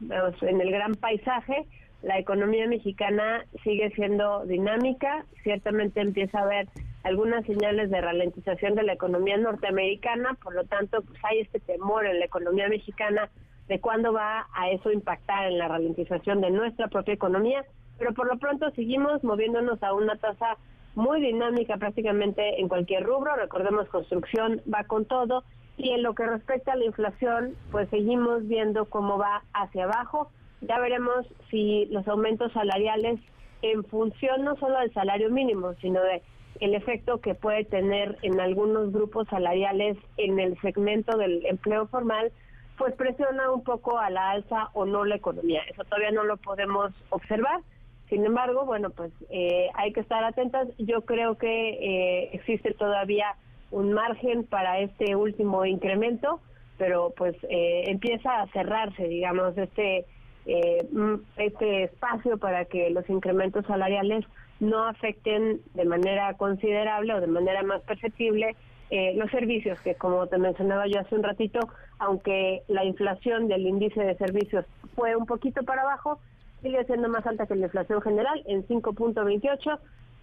en el gran paisaje, la economía mexicana sigue siendo dinámica, ciertamente empieza a haber algunas señales de ralentización de la economía norteamericana, por lo tanto, pues hay este temor en la economía mexicana de cuándo va a eso impactar en la ralentización de nuestra propia economía, pero por lo pronto seguimos moviéndonos a una tasa muy dinámica prácticamente en cualquier rubro, recordemos construcción va con todo y en lo que respecta a la inflación, pues seguimos viendo cómo va hacia abajo. Ya veremos si los aumentos salariales en función no solo del salario mínimo, sino de el efecto que puede tener en algunos grupos salariales en el segmento del empleo formal, pues presiona un poco a la alza o no la economía. Eso todavía no lo podemos observar. Sin embargo, bueno, pues eh, hay que estar atentas. Yo creo que eh, existe todavía un margen para este último incremento, pero pues eh, empieza a cerrarse, digamos, este eh, mm, este espacio para que los incrementos salariales no afecten de manera considerable o de manera más perceptible eh, los servicios, que como te mencionaba yo hace un ratito, aunque la inflación del índice de servicios fue un poquito para abajo, sigue siendo más alta que la inflación general en 5.28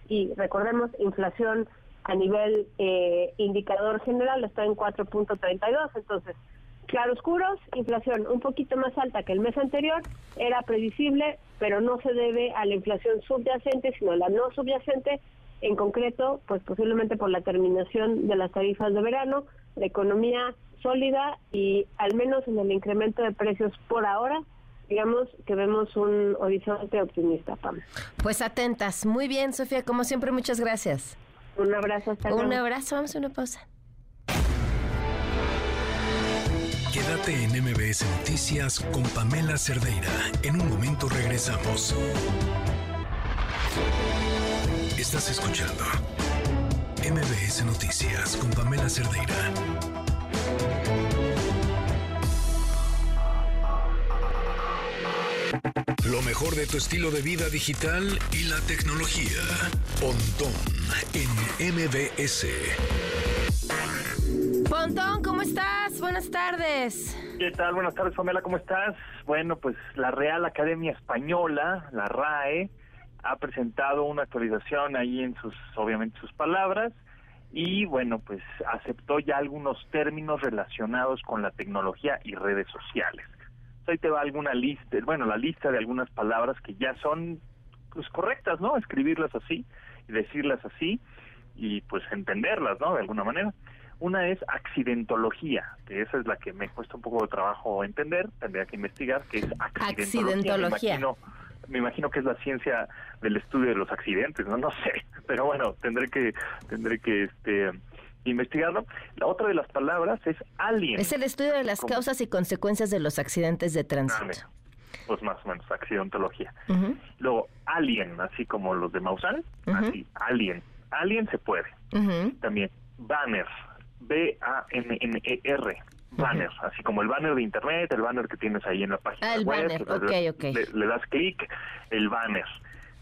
y recordemos, inflación a nivel eh, indicador general está en 4.32, entonces claroscuros, inflación un poquito más alta que el mes anterior, era previsible, pero no se debe a la inflación subyacente, sino a la no subyacente, en concreto, pues posiblemente por la terminación de las tarifas de verano, la economía sólida y al menos en el incremento de precios por ahora, digamos que vemos un horizonte optimista. Pues atentas. Muy bien, Sofía, como siempre, muchas gracias. Un abrazo, hasta Un abrazo, vamos a una pausa. Quédate en MBS Noticias con Pamela Cerdeira. En un momento regresamos. Estás escuchando MBS Noticias con Pamela Cerdeira. Lo mejor de tu estilo de vida digital y la tecnología. Pontón en MBS. Pontón, ¿cómo estás? Buenas tardes. ¿Qué tal? Buenas tardes, Pamela, ¿cómo estás? Bueno, pues la Real Academia Española, la RAE, ha presentado una actualización ahí en sus, obviamente, sus palabras y bueno, pues aceptó ya algunos términos relacionados con la tecnología y redes sociales. Ahí te va alguna lista, bueno, la lista de algunas palabras que ya son pues correctas, ¿no? Escribirlas así y decirlas así y pues entenderlas, ¿no? De alguna manera. Una es accidentología, que esa es la que me cuesta un poco de trabajo entender, tendría que investigar, que es accidentología. Me, imagino, que es la ciencia del estudio de los accidentes, no, no sé, pero bueno, tendré que tendré que este investigarlo. La otra de las palabras es alien. Es el estudio de las causas y consecuencias de los accidentes de tránsito. Pues más o menos, accidentología. Luego, alien, así como los de Maussan, así, alien. Alien se puede. También, banner, B-A-N-N-E-R. Banner, así como el banner de internet, el banner que tienes ahí en la página ah, el web. Banner. Okay, okay. Le, das clic, el banner.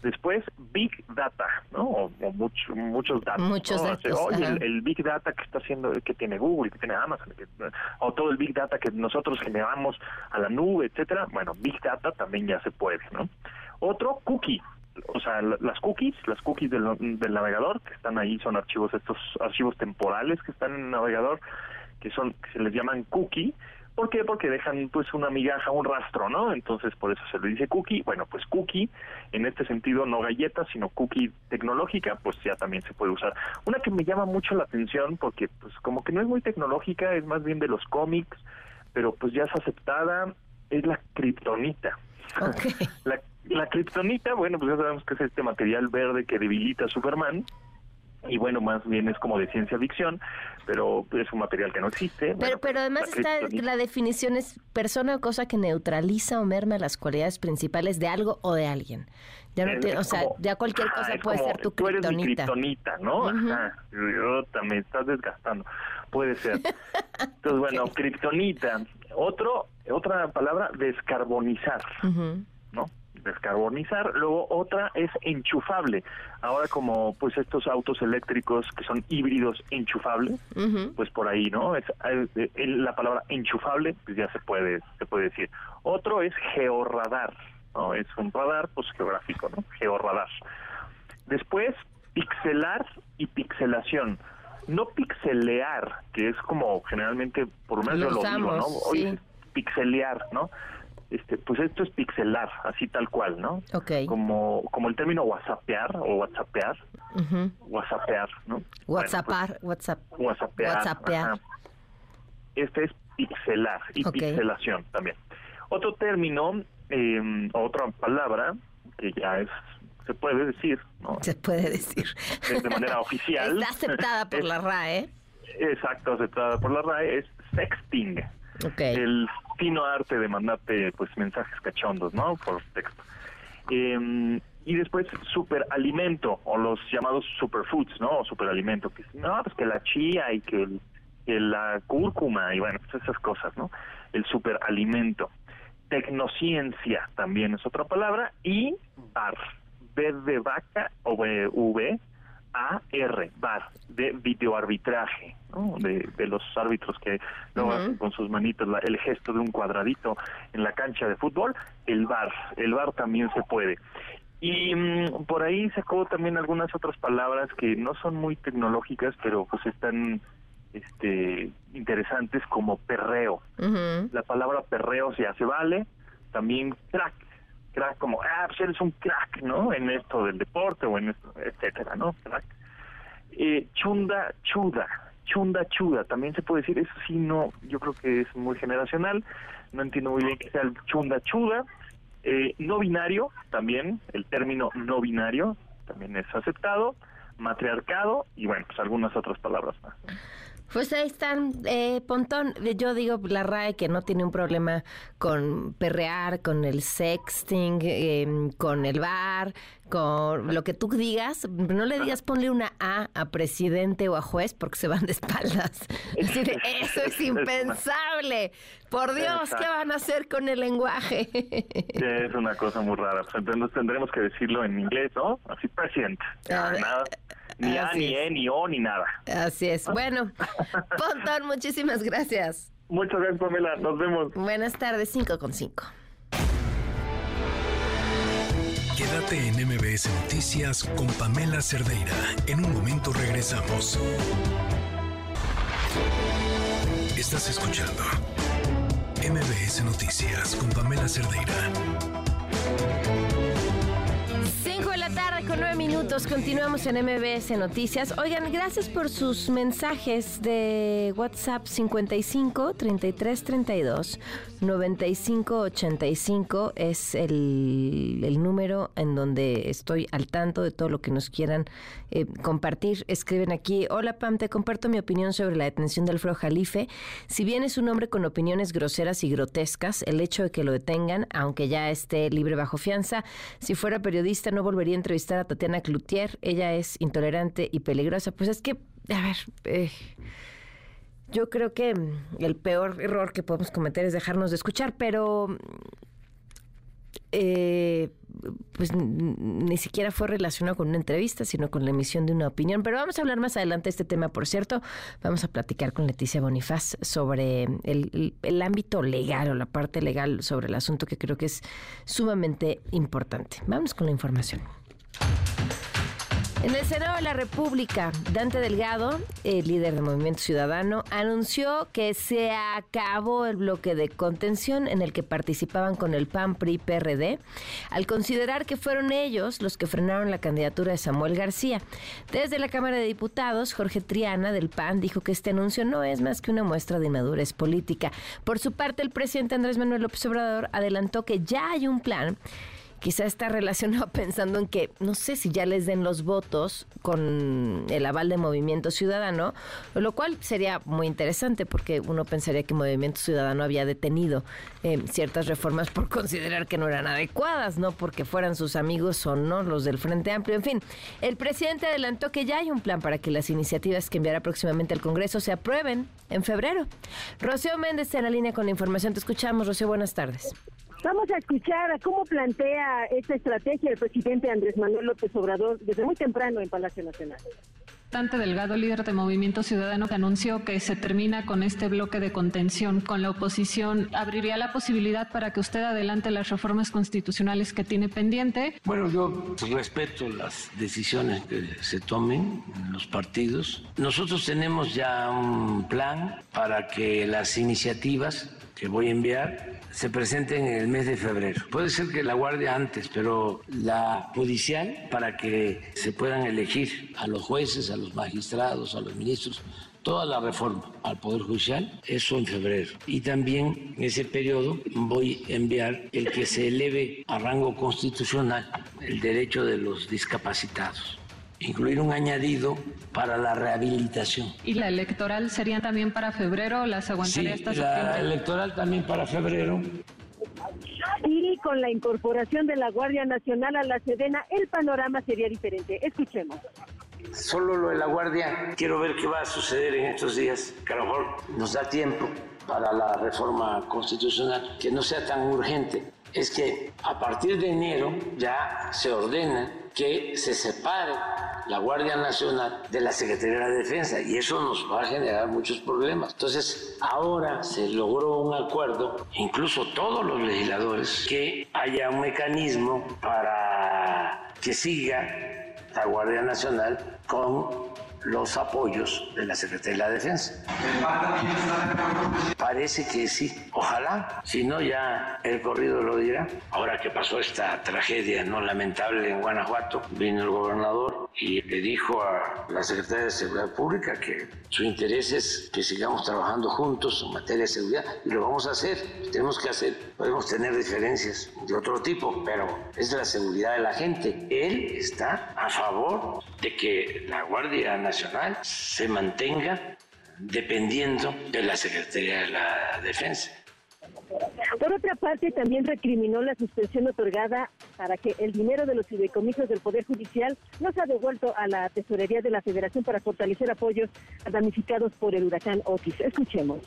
Después, Big Data, ¿no? O, muchos datos. Muchos datos. Oye, el, Big Data que está haciendo, que tiene Google, que tiene Amazon, o todo el Big Data que nosotros generamos a la nube, etcétera. Bueno, Big Data también ya se puede, ¿no? Otro, cookie. O sea, las cookies, las cookies del, del navegador, que están ahí, son archivos, estos archivos temporales que están en el navegador, que son, que se les llaman cookie, ¿Por qué? Porque dejan pues una migaja, un rastro, ¿no? Entonces por eso se le dice cookie. Bueno, pues cookie, en este sentido no galleta, sino cookie tecnológica, pues ya también se puede usar. Una que me llama mucho la atención porque pues como que no es muy tecnológica, es más bien de los cómics, pero pues ya es aceptada, es la kriptonita. [LAUGHS] la, la kriptonita, bueno, pues ya sabemos que es este material verde que debilita a Superman y bueno, más bien es como de ciencia ficción, pero es un material que no existe. Pero, pero además la está la definición es persona o cosa que neutraliza o merma las cualidades principales de algo o de alguien. Ya no o sea, ya cualquier cosa puede ser tu tú eres mi kriptonita, ¿no? Ajá. Yo, me estás desgastando. Puede ser. [LAUGHS] Entonces, bueno, kriptonita. Otro, otra palabra, descarbonizar, ¿no? Descarbonizar. Luego otra es enchufable. Ahora como pues estos autos eléctricos que son híbridos enchufables, pues por ahí, ¿no? Es, eh, la palabra enchufable pues ya se puede se puede decir. Otro es georradar, ¿no? Es un radar pues geográfico, ¿no? Georradar. Después pixelar y pixelación. No pixelear, que es como generalmente, por lo menos yo lo digo, ¿no? Hoy pixelear, ¿no? Este, pues esto es pixelar, así tal cual, ¿no? Ok. Como, como el término whatsappear o whatsappear, whatsappear, ¿no? Whatsappar, WhatsApp. Whatsappear. Este es pixelar y pixelación también. Otro término, eh, otra palabra que ya es se puede decir, ¿no? Se puede decir. de manera [LAUGHS] oficial. Está aceptada por la RAE. Exacto, aceptada por la RAE, es sexting. Okay. El fino arte de mandarte pues mensajes cachondos, ¿no? Por texto. Em, y después superalimento o los llamados superfoods, ¿no? O superalimento, que no, pues que la chía y que, la cúrcuma y bueno, pues esas cosas, ¿no? El superalimento. tecnociencia también es otra palabra, y VAR, B de vaca o V, A, R, VAR, de videoarbitraje, de, de los árbitros que no hacen con sus manitos el gesto de un cuadradito en la cancha de fútbol, el VAR, el VAR también se puede. Y mm, por ahí sacó también algunas otras palabras que no son muy tecnológicas, pero pues están este interesantes como perreo. La palabra perreo se hace vale, también crack, crack como, ah, pues eres un crack, ¿no? En esto del deporte o en esto, etcétera, ¿no? Crack. Eh, chunda, chuda, chunda, chuda, también se puede decir, eso sí, no, yo creo que es muy generacional, no entiendo muy bien que sea el chunda, chuda. Eh, no binario, también, el término no binario, también es aceptado, matriarcado y bueno, pues algunas otras palabras más. Pues ahí están, eh, Pontón. Yo digo la RAE que no tiene un problema con perrear, con el sexting, em, con el bar, con lo que tú digas. No le digas ponle una A a presidente o a juez porque se van de espaldas. [LAUGHS] Es decir, eso es impensable. Por Dios, ¿qué van a hacer con el lenguaje? es una cosa muy rara. Entonces tendremos que decirlo en inglés, ¿no? Así, presidente. Ah, nada ni A, ni E, ni O, ni nada. Así es. Bueno, [LAUGHS] Pontón, muchísimas gracias. Muchas gracias, Pamela. Nos vemos. Buenas tardes, 5 con 5. Quédate en MBS Noticias con Pamela Cerdeira. En un momento regresamos. Estás escuchando MBS Noticias con Pamela Cerdeira tarde con nueve minutos. Continuamos en MBS Noticias. Oigan, gracias por sus mensajes de WhatsApp 55 33 32 95 85 es el, el número en donde estoy al tanto de todo lo que nos quieran eh, compartir. Escriben aquí, hola Pam, te comparto mi opinión sobre la detención del Alfredo Jalife. Si bien es un hombre con opiniones groseras y grotescas, el hecho de que lo detengan, aunque ya esté libre bajo fianza, si fuera periodista no volvería a entrevistar a Tatiana Cloutier. Ella es intolerante y peligrosa. Pues es que, a ver... Eh, yo creo que el peor error que podemos cometer es dejarnos de escuchar, pero eh, pues ni siquiera fue relacionado con una entrevista, sino con la emisión de una opinión. Pero vamos a hablar más adelante de este tema, por cierto. Vamos a platicar con Leticia Bonifaz sobre el, el ámbito legal o la parte legal sobre el asunto que creo que es sumamente importante. Vamos con la información. En el Senado de la República, Dante Delgado, el líder del Movimiento Ciudadano, anunció que se acabó el bloque de contención en el que participaban con el PAN, PRI, PRD, al considerar que fueron ellos los que frenaron la candidatura de Samuel García. Desde la Cámara de Diputados, Jorge Triana del PAN dijo que este anuncio no es más que una muestra de inmadurez política. Por su parte, el presidente Andrés Manuel López Obrador adelantó que ya hay un plan quizá está relacionado [LAUGHS] pensando en que no sé si ya les den los votos con el aval de Movimiento Ciudadano, lo cual sería muy interesante porque uno pensaría que Movimiento Ciudadano había detenido eh, ciertas reformas por [LAUGHS] considerar que no eran adecuadas, no porque fueran sus amigos o no los del Frente Amplio. En fin, el presidente adelantó que ya hay un plan para que las iniciativas que enviará próximamente al Congreso se aprueben en febrero. Rocío Méndez en la línea con la información. Te escuchamos, Rocío. Buenas tardes. Vamos a escuchar a cómo plantea esta estrategia el presidente Andrés Manuel López Obrador desde muy temprano en Palacio Nacional. Dante Delgado, líder de Movimiento Ciudadano, que anunció que se termina con este bloque de contención con la oposición, ¿abriría la posibilidad para que usted adelante las reformas constitucionales que tiene pendiente? Bueno, yo respeto las decisiones que se tomen en los partidos. Nosotros tenemos ya un plan para que las iniciativas que voy a enviar se presenten en el mes de febrero. Puede ser que la guardia antes, pero la judicial para que se puedan elegir a los jueces, a los magistrados, a los ministros, toda la reforma al Poder Judicial, eso en febrero. Y también en ese periodo voy a enviar el que se eleve a rango constitucional el derecho de los discapacitados incluir un añadido para la rehabilitación. ¿Y la electoral sería también para febrero o las aguantaría sí, La electoral también para febrero. Y con la incorporación de la Guardia Nacional a la Sedena, el panorama sería diferente. Escuchemos. Solo lo de la Guardia, quiero ver qué va a suceder en estos días, que a lo mejor nos da tiempo para la reforma constitucional que no sea tan urgente es que a partir de enero ya se ordena que se separe la Guardia Nacional de la Secretaría de Defensa y eso nos va a generar muchos problemas. Entonces, ahora se logró un acuerdo, incluso todos los legisladores, que haya un mecanismo para que siga la Guardia Nacional con los apoyos de la Secretaría de la Defensa. Parece que sí, ojalá, si no ya el corrido lo dirá. Ahora que pasó esta tragedia no lamentable en Guanajuato, vino el gobernador y le dijo a la Secretaría de Seguridad Pública que su interés es que sigamos trabajando juntos en materia de seguridad y lo vamos a hacer, tenemos que hacer, podemos tener diferencias de otro tipo, pero es la seguridad de la gente. Él está a favor de que la Guardia Nacional se mantenga dependiendo de la Secretaría de la Defensa. Por otra parte, también recriminó la suspensión otorgada para que el dinero de los fideicomisos del Poder Judicial no sea devuelto a la Tesorería de la Federación para fortalecer apoyos damnificados por el huracán Otis. Escuchemos.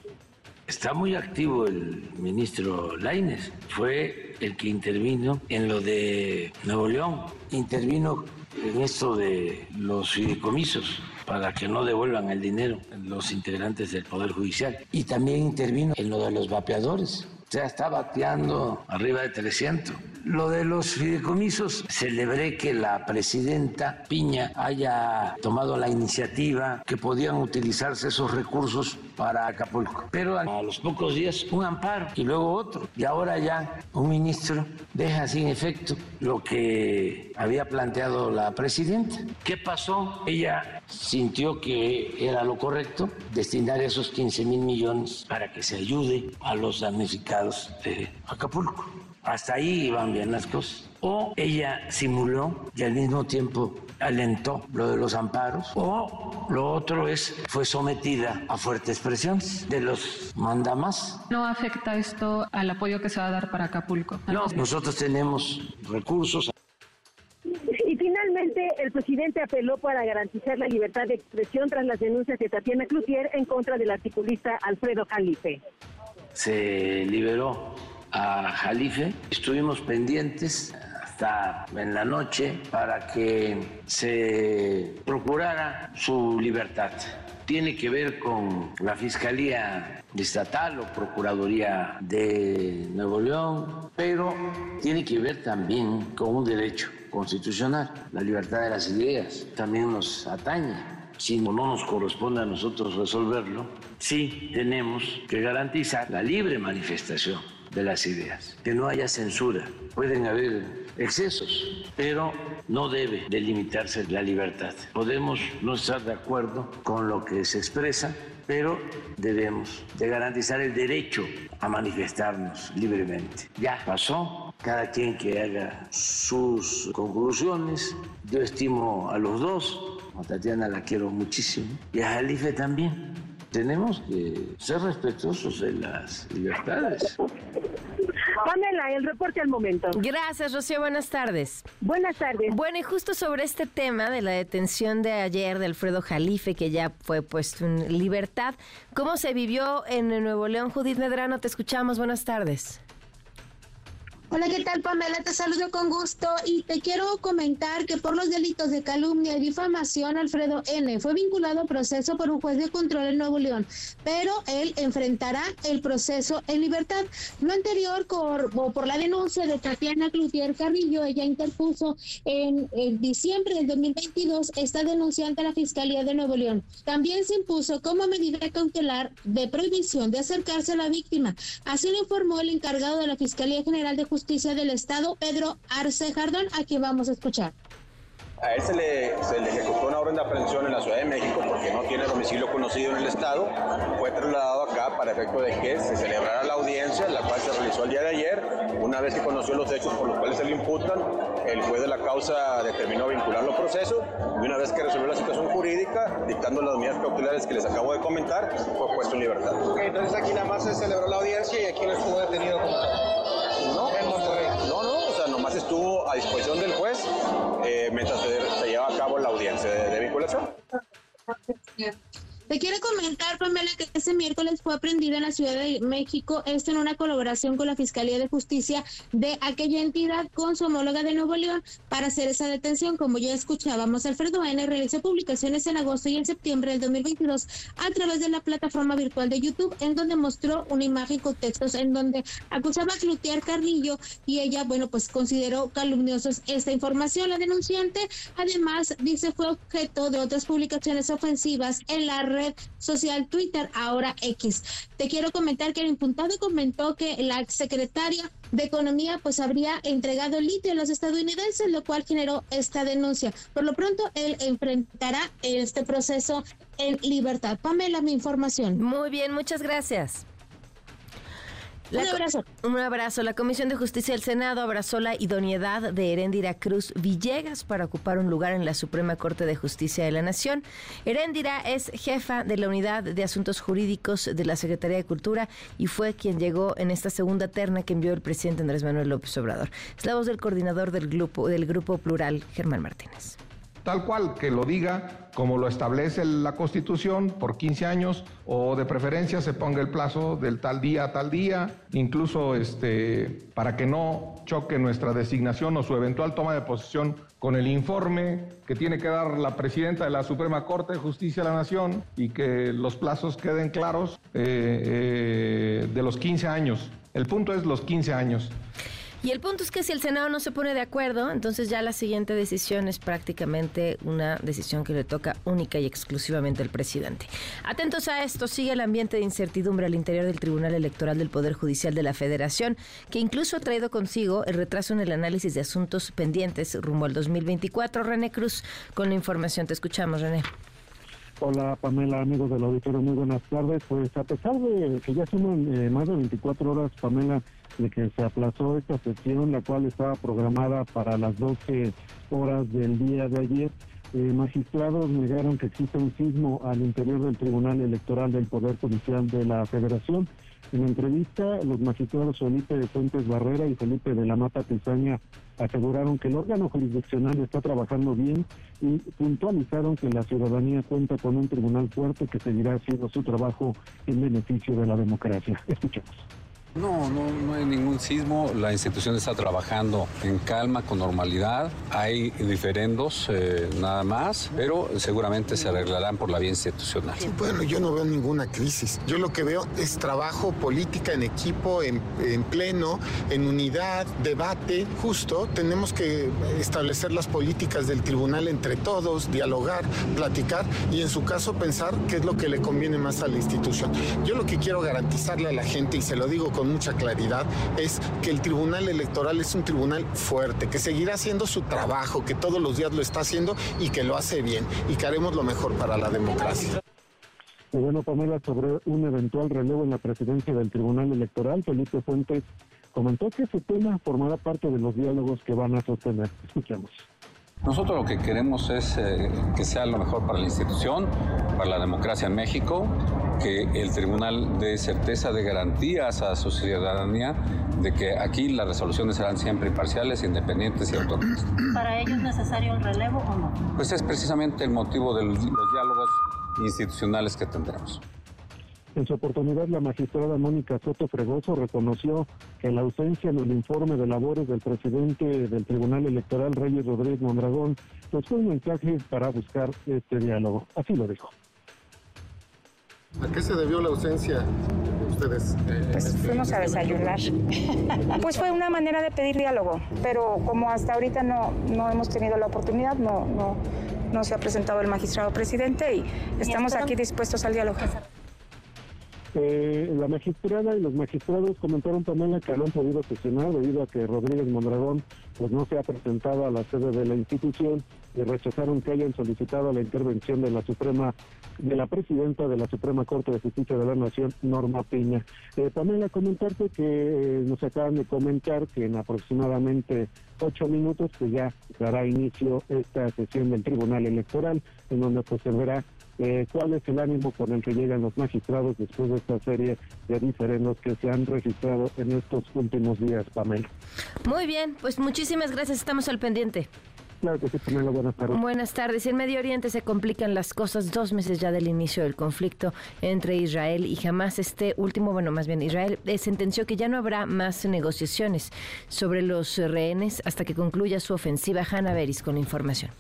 Está muy activo el ministro Laines. Fue el que intervino en lo de Nuevo León. Intervino en esto de los fideicomisos para que no devuelvan el dinero los integrantes del Poder Judicial. Y también intervino en lo de los vapeadores. O sea, está bateando arriba de 300. Lo de los fideicomisos, celebré que la presidenta Piña haya tomado la iniciativa que podían utilizarse esos recursos para Acapulco. Pero a los pocos días un amparo y luego otro. Y ahora ya un ministro deja sin efecto lo que había planteado la presidenta. ¿Qué pasó? Ella sintió que era lo correcto destinar esos 15 mil millones para que se ayude a los damnificados de Acapulco. Hasta ahí iban bien las cosas. O ella simuló y al mismo tiempo alentó lo de los amparos. O lo otro es, fue sometida a fuertes presiones de los mandamás. ¿No afecta esto al apoyo que se va a dar para Acapulco? No, nosotros tenemos recursos. Y finalmente, el presidente apeló para garantizar la libertad de expresión tras las denuncias de Tatiana Cloutier en contra del articulista Alfredo Jalife. Se liberó a Jalife. Estuvimos pendientes en la noche para que se procurara su libertad. Tiene que ver con la Fiscalía Estatal o Procuraduría de Nuevo León, pero tiene que ver también con un derecho constitucional, la libertad de las ideas. También nos atañe si no nos corresponde a nosotros resolverlo, sí tenemos que garantizar la libre manifestación de las ideas, que no haya censura. Pueden haber excesos, pero no debe delimitarse la libertad. Podemos no estar de acuerdo con lo que se expresa, pero debemos de garantizar el derecho a manifestarnos libremente. Ya pasó, cada quien que haga sus conclusiones. Yo estimo a los dos, a Tatiana la quiero muchísimo, y a Jalife también. Tenemos que ser respetuosos de las libertades. Pamela, el reporte al momento. Gracias, Rocío. Buenas tardes. Buenas tardes. Bueno, y justo sobre este tema de la detención de ayer de Alfredo Jalife, que ya fue puesto en libertad, ¿cómo se vivió en Nuevo León? Judith Medrano, te escuchamos. Buenas tardes. Hola, ¿qué tal Pamela? Te saludo con gusto y te quiero comentar que por los delitos de calumnia y difamación, Alfredo N. fue vinculado a proceso por un juez de control en Nuevo León, pero él enfrentará el proceso en libertad. Lo anterior por, la denuncia de Tatiana Cloutier Carrillo, ella interpuso en, en diciembre del 2022 esta denuncia ante la Fiscalía de Nuevo León. También se impuso como medida cautelar de prohibición de acercarse a la víctima. Así lo informó el encargado de la Fiscalía General de Justicia Justicia del Estado, Pedro Arce Jardón, a quien vamos a escuchar. A él se le, se le, ejecutó una orden de aprehensión en la Ciudad de México porque no tiene domicilio conocido en el Estado. Fue trasladado acá para efecto de que se celebrara la audiencia, la cual se realizó el día de ayer. Una vez que conoció los hechos por los cuales se le imputan, el juez de la causa determinó vincularlo al proceso y una vez que resolvió la situación jurídica, dictando las medidas cautelares que les acabo de comentar, fue puesto en libertad. entonces aquí nada más se celebró la audiencia y aquí no estuvo detenido como No, estuvo a disposición del juez eh, mientras se, se, lleva a cabo la audiencia de, de vinculación. Te quiero comentar, Pamela, que este miércoles fue aprendida en la Ciudad de México, esto en una colaboración con la Fiscalía de Justicia de aquella entidad con su homóloga de Nuevo León para hacer esa detención. Como ya escuchábamos, Alfredo N. realizó publicaciones en agosto y en septiembre del 2022 a través de la plataforma virtual de YouTube, en donde mostró una imagen con textos en donde acusaba a Carrillo y ella, bueno, pues consideró calumniosos esta información. La denunciante, además, dice fue objeto de otras publicaciones ofensivas en la red social Twitter, ahora X. Te quiero comentar que el imputado comentó que la secretaria de Economía pues habría entregado litio a los estadounidenses, lo cual generó esta denuncia. Por lo pronto, él enfrentará este proceso en libertad. Pamela, mi información. Muy bien, muchas gracias un abrazo. Un abrazo. La Comisión de Justicia del Senado abrazó la idoneidad de Heréndira Cruz Villegas para ocupar un lugar en la Suprema Corte de Justicia de la Nación. Heréndira es jefa de la Unidad de Asuntos Jurídicos de la Secretaría de Cultura y fue quien llegó en esta segunda terna que envió el presidente Andrés Manuel López Obrador. Es la voz del coordinador del grupo, del grupo Plural, Germán Martínez tal cual, que lo diga como lo establece la Constitución por 15 años o de preferencia se ponga el plazo del tal día a tal día, incluso este, para que no choque nuestra designación o su eventual toma de posición con el informe que tiene que dar la presidenta de la Suprema Corte de Justicia de la Nación y que los plazos queden claros eh, eh, de los 15 años. El punto es los 15 años. Y el punto es que si el Senado no se pone de acuerdo, entonces ya la siguiente decisión es prácticamente una decisión que le toca única y exclusivamente al presidente. Atentos a esto, sigue el ambiente de incertidumbre al interior del Tribunal Electoral del Poder Judicial de la Federación, que incluso ha traído consigo el retraso en el análisis de asuntos pendientes rumbo al 2024. René Cruz, con la información, te escuchamos, René. Hola Pamela, amigos del auditorio, muy buenas tardes. Pues a pesar de que ya suman eh, más de 24 horas, Pamela, de que se aplazó esta sesión, la cual estaba programada para las 12 horas del día de ayer. Eh, magistrados negaron que existe un sismo al interior del Tribunal Electoral del Poder Judicial de la Federación. En entrevista, los magistrados Felipe de Fuentes Barrera y Felipe de la Mata Pizaña aseguraron que el órgano jurisdiccional está trabajando bien y puntualizaron que la ciudadanía cuenta con un tribunal fuerte que seguirá haciendo su trabajo en beneficio de la democracia. Escuchemos. No, no, no hay ningún sismo. La institución está trabajando en calma, con normalidad. Hay diferendos eh, nada más, pero seguramente se arreglarán por la vía institucional. Bueno, yo no veo ninguna crisis. Yo lo que veo es trabajo, política en equipo, en, en pleno, en unidad, debate. Justo tenemos que establecer las políticas del tribunal entre todos, dialogar, platicar y en su caso pensar qué es lo que le conviene más a la institución. Yo lo que quiero garantizarle a la gente, y se lo digo con mucha claridad es que el Tribunal Electoral es un tribunal fuerte, que seguirá haciendo su trabajo, que todos los días lo está haciendo y que lo hace bien y que haremos lo mejor para la democracia. Bueno, Pamela, sobre un eventual relevo en la presidencia del Tribunal Electoral, Felipe Fuentes comentó que ese tema formará parte de los diálogos que van a sostener. Escuchemos. Nosotros lo que queremos es eh, que sea lo mejor para la institución, para la democracia en México, que el tribunal dé certeza de garantías a su ciudadanía de que aquí las resoluciones serán siempre imparciales, independientes y autónomas. ¿Para ello es necesario el relevo o no? Pues es precisamente el motivo de los diálogos institucionales que tendremos. En su oportunidad, la magistrada Mónica Soto Fregoso reconoció que la ausencia en el informe de labores del presidente del Tribunal Electoral, Reyes Rodríguez Mondragón, pues fue un mensaje para buscar este diálogo. Así lo dijo. ¿A qué se debió la ausencia de ustedes? Pues fuimos a desayunar. [LAUGHS] Pues fue una manera de pedir diálogo, pero como hasta ahorita no, no hemos tenido la oportunidad, no, no, no se ha presentado el magistrado presidente y estamos aquí dispuestos al diálogo. Eh, la magistrada y los magistrados comentaron también que no han podido sesionar debido a que Rodríguez Mondragón pues no se ha presentado a la sede de la institución y rechazaron que hayan solicitado la intervención de la Suprema, de la presidenta de la Suprema Corte de Justicia de la Nación, Norma Piña. Eh, Pamela, comentarte que eh, nos acaban de comentar que en aproximadamente ocho minutos pues ya dará inicio esta sesión del Tribunal Electoral, en donde pues se verá eh, cuál es el ánimo con el que llegan los magistrados después de esta serie de diferendos que se han registrado en estos últimos días, Pamela. Muy bien, pues muchísimas gracias, estamos al pendiente. Claro que sí, Pamela, buenas tardes. Buenas tardes. En Medio Oriente se complican las cosas dos meses ya del inicio del conflicto entre Israel y Hamas. Este último, bueno, más bien Israel eh, sentenció que ya no habrá más negociaciones sobre los rehenes hasta que concluya su ofensiva. Hanna Beris con información.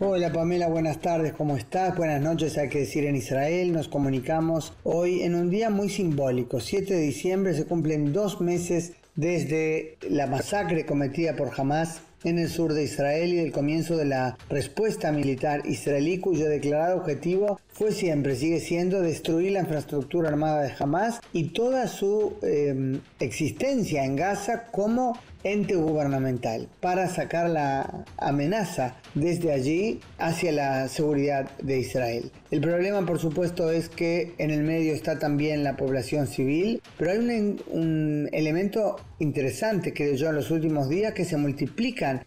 Hola Pamela, buenas tardes, ¿cómo estás? Buenas noches, hay que decir en Israel. Nos comunicamos hoy en un día muy simbólico. 7 de diciembre se cumplen dos meses desde la masacre cometida por Hamas en el sur de Israel y el comienzo de la respuesta militar israelí cuyo declarado objetivo fue siempre, sigue siendo destruir la infraestructura armada de Hamas y toda su eh, existencia en Gaza como ente gubernamental para sacar la amenaza desde allí hacia la seguridad de Israel. El problema, por supuesto, es que en el medio está también la población civil, pero hay un, un elemento interesante, creo yo, en los últimos días, que se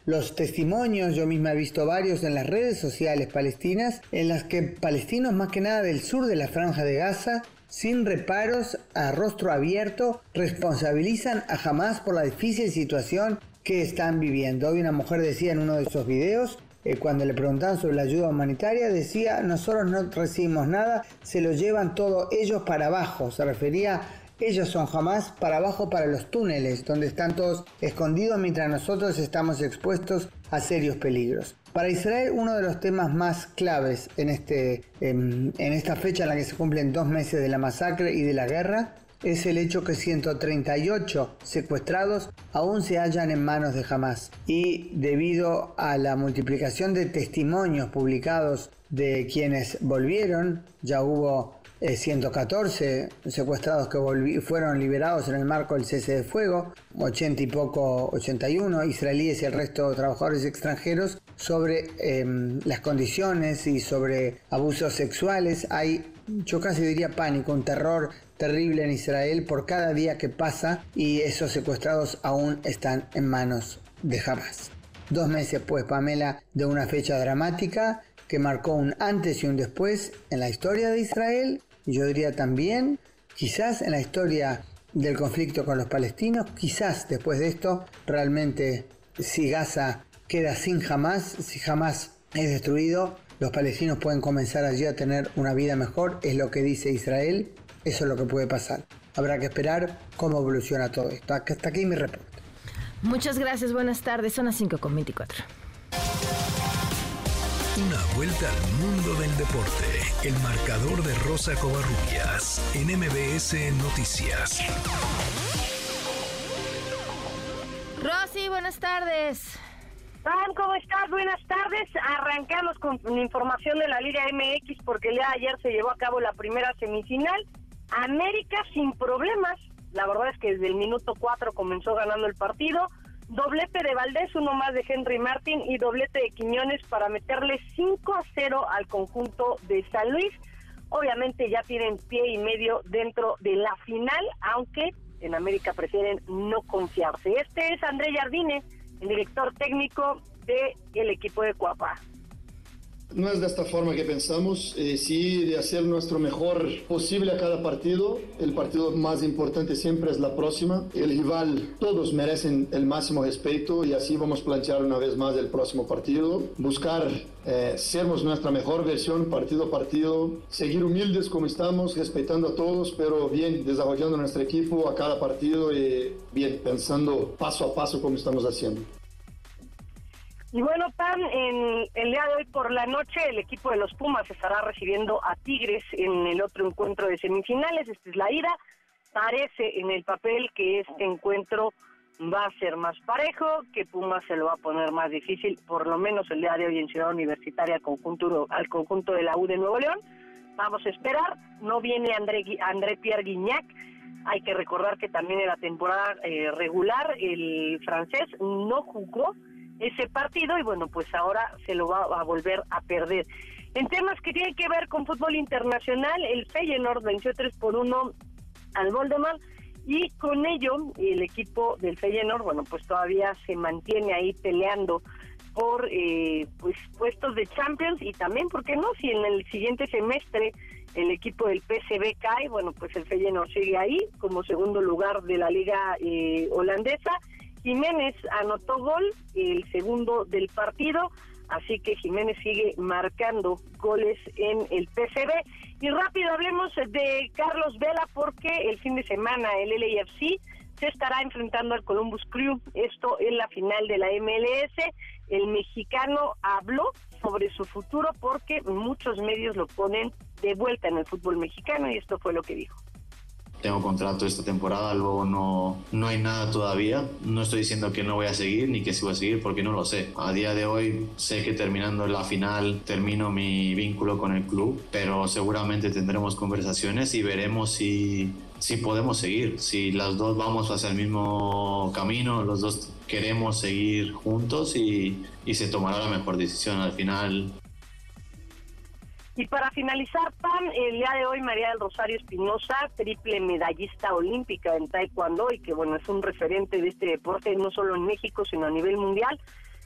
los testimonios, yo misma he visto varios en las redes sociales palestinas, en las que palestinos más que nada del sur de la franja de Gaza sin reparos, a rostro abierto, responsabilizan a Hamas por la difícil situación que están viviendo. Hoy una mujer decía en uno de esos videos, eh, cuando le preguntaban sobre la ayuda humanitaria, decía, nosotros no recibimos nada, se lo llevan todo ellos para abajo. Se refería, ellos son Hamas para abajo para los túneles, donde están todos escondidos mientras nosotros estamos expuestos a serios peligros. Para Israel, uno de los temas más claves en, este, en, esta fecha en la que se cumplen dos meses de la masacre y de la guerra es el hecho que 138 secuestrados aún se hallan en manos de Hamas. Y debido a la multiplicación de testimonios publicados de quienes volvieron, ya hubo 114 eh, secuestrados que fueron liberados en el marco del cese de fuego, 80 y poco, 81 israelíes y el resto de trabajadores extranjeros, sobre em, las condiciones y sobre abusos sexuales. Hay, yo casi diría pánico, un terror terrible en Israel por cada día que pasa y esos secuestrados aún están en manos de Hamas. Dos meses pues, Pamela, de una fecha dramática que marcó un antes y un después en la historia de Israel yo diría también quizás en la historia del conflicto con los palestinos, quizás después de esto realmente si Gaza queda sin jamás, si jamás es destruido, los palestinos pueden comenzar allí a tener una vida mejor, es lo que dice Israel, eso es lo que puede pasar. Habrá que esperar cómo evoluciona todo esto. Hasta aquí mi reporte. Muchas gracias, buenas tardes, son las 5.24. Una vuelta al mundo del deporte. El marcador de Rosa Covarrubias en MBS Noticias. Rosy, buenas tardes. ¿cómo estás? Buenas tardes. Arrancamos con información de la Liga MX porque el día de ayer se llevó a cabo la primera semifinal. América sin problemas. La verdad es que desde el minuto 4 comenzó ganando el partido doblete de Valdés, uno más de Henry Martin y doblete de Quiñones para meterle 5 a 0 al conjunto de San Luis. Obviamente ya tienen pie y medio dentro de la final, aunque en América prefieren no confiarse. Este es André Jardine, el director técnico del equipo de Cuapa. No es de esta forma que pensamos, eh, sí de hacer nuestro mejor posible a cada partido. El partido más importante siempre es la próxima. El rival, todos merecen el máximo respeto y así vamos a plantear una vez más el próximo partido. Buscar eh, sermos nuestra mejor versión partido a partido, seguir humildes como estamos, respetando a todos, pero bien desarrollando nuestro equipo a cada partido y bien pensando paso a paso como estamos haciendo. Y bueno, Pan, en el día de hoy por la noche el equipo de los Pumas estará recibiendo a Tigres en el otro encuentro de semifinales. Esta es la ida. Parece en el papel que este encuentro va a ser más parejo, que Pumas se lo va a poner más difícil, por lo menos el día de hoy en Ciudad Universitaria al conjunto, al conjunto de la U de Nuevo León. Vamos a esperar. No viene André, André Pierre Guignac. Hay que recordar que también en la temporada eh, regular el francés no jugó ese partido y bueno, pues ahora se lo va a volver a perder. En temas que tienen que ver con fútbol internacional, el Feyenoord venció 3 por 1 al Voldemar y con ello el equipo del Feyenoord, bueno, pues todavía se mantiene ahí peleando por eh, pues puestos de Champions y también, ¿por qué no? Si en el siguiente semestre el equipo del PSV cae, bueno, pues el Feyenoord sigue ahí como segundo lugar de la liga eh, holandesa Jiménez anotó gol, el segundo del partido, así que Jiménez sigue marcando goles en el PCB. Y rápido hablemos de Carlos Vela porque el fin de semana el LAFC se estará enfrentando al Columbus Crew, esto en la final de la MLS. El mexicano habló sobre su futuro porque muchos medios lo ponen de vuelta en el fútbol mexicano y esto fue lo que dijo tengo contrato esta temporada, luego no, no hay nada todavía. No estoy diciendo que no voy a seguir ni que sí voy a seguir porque no lo sé. A día de hoy sé que terminando la final termino mi vínculo con el club, pero seguramente tendremos conversaciones y veremos si, si podemos seguir. Si las dos vamos hacia el mismo camino, los dos queremos seguir juntos y, y se tomará la mejor decisión. Al final y para finalizar, Pam, el día de hoy María del Rosario Espinosa, triple medallista olímpica en Taekwondo y que bueno, es un referente de este deporte no solo en México, sino a nivel mundial,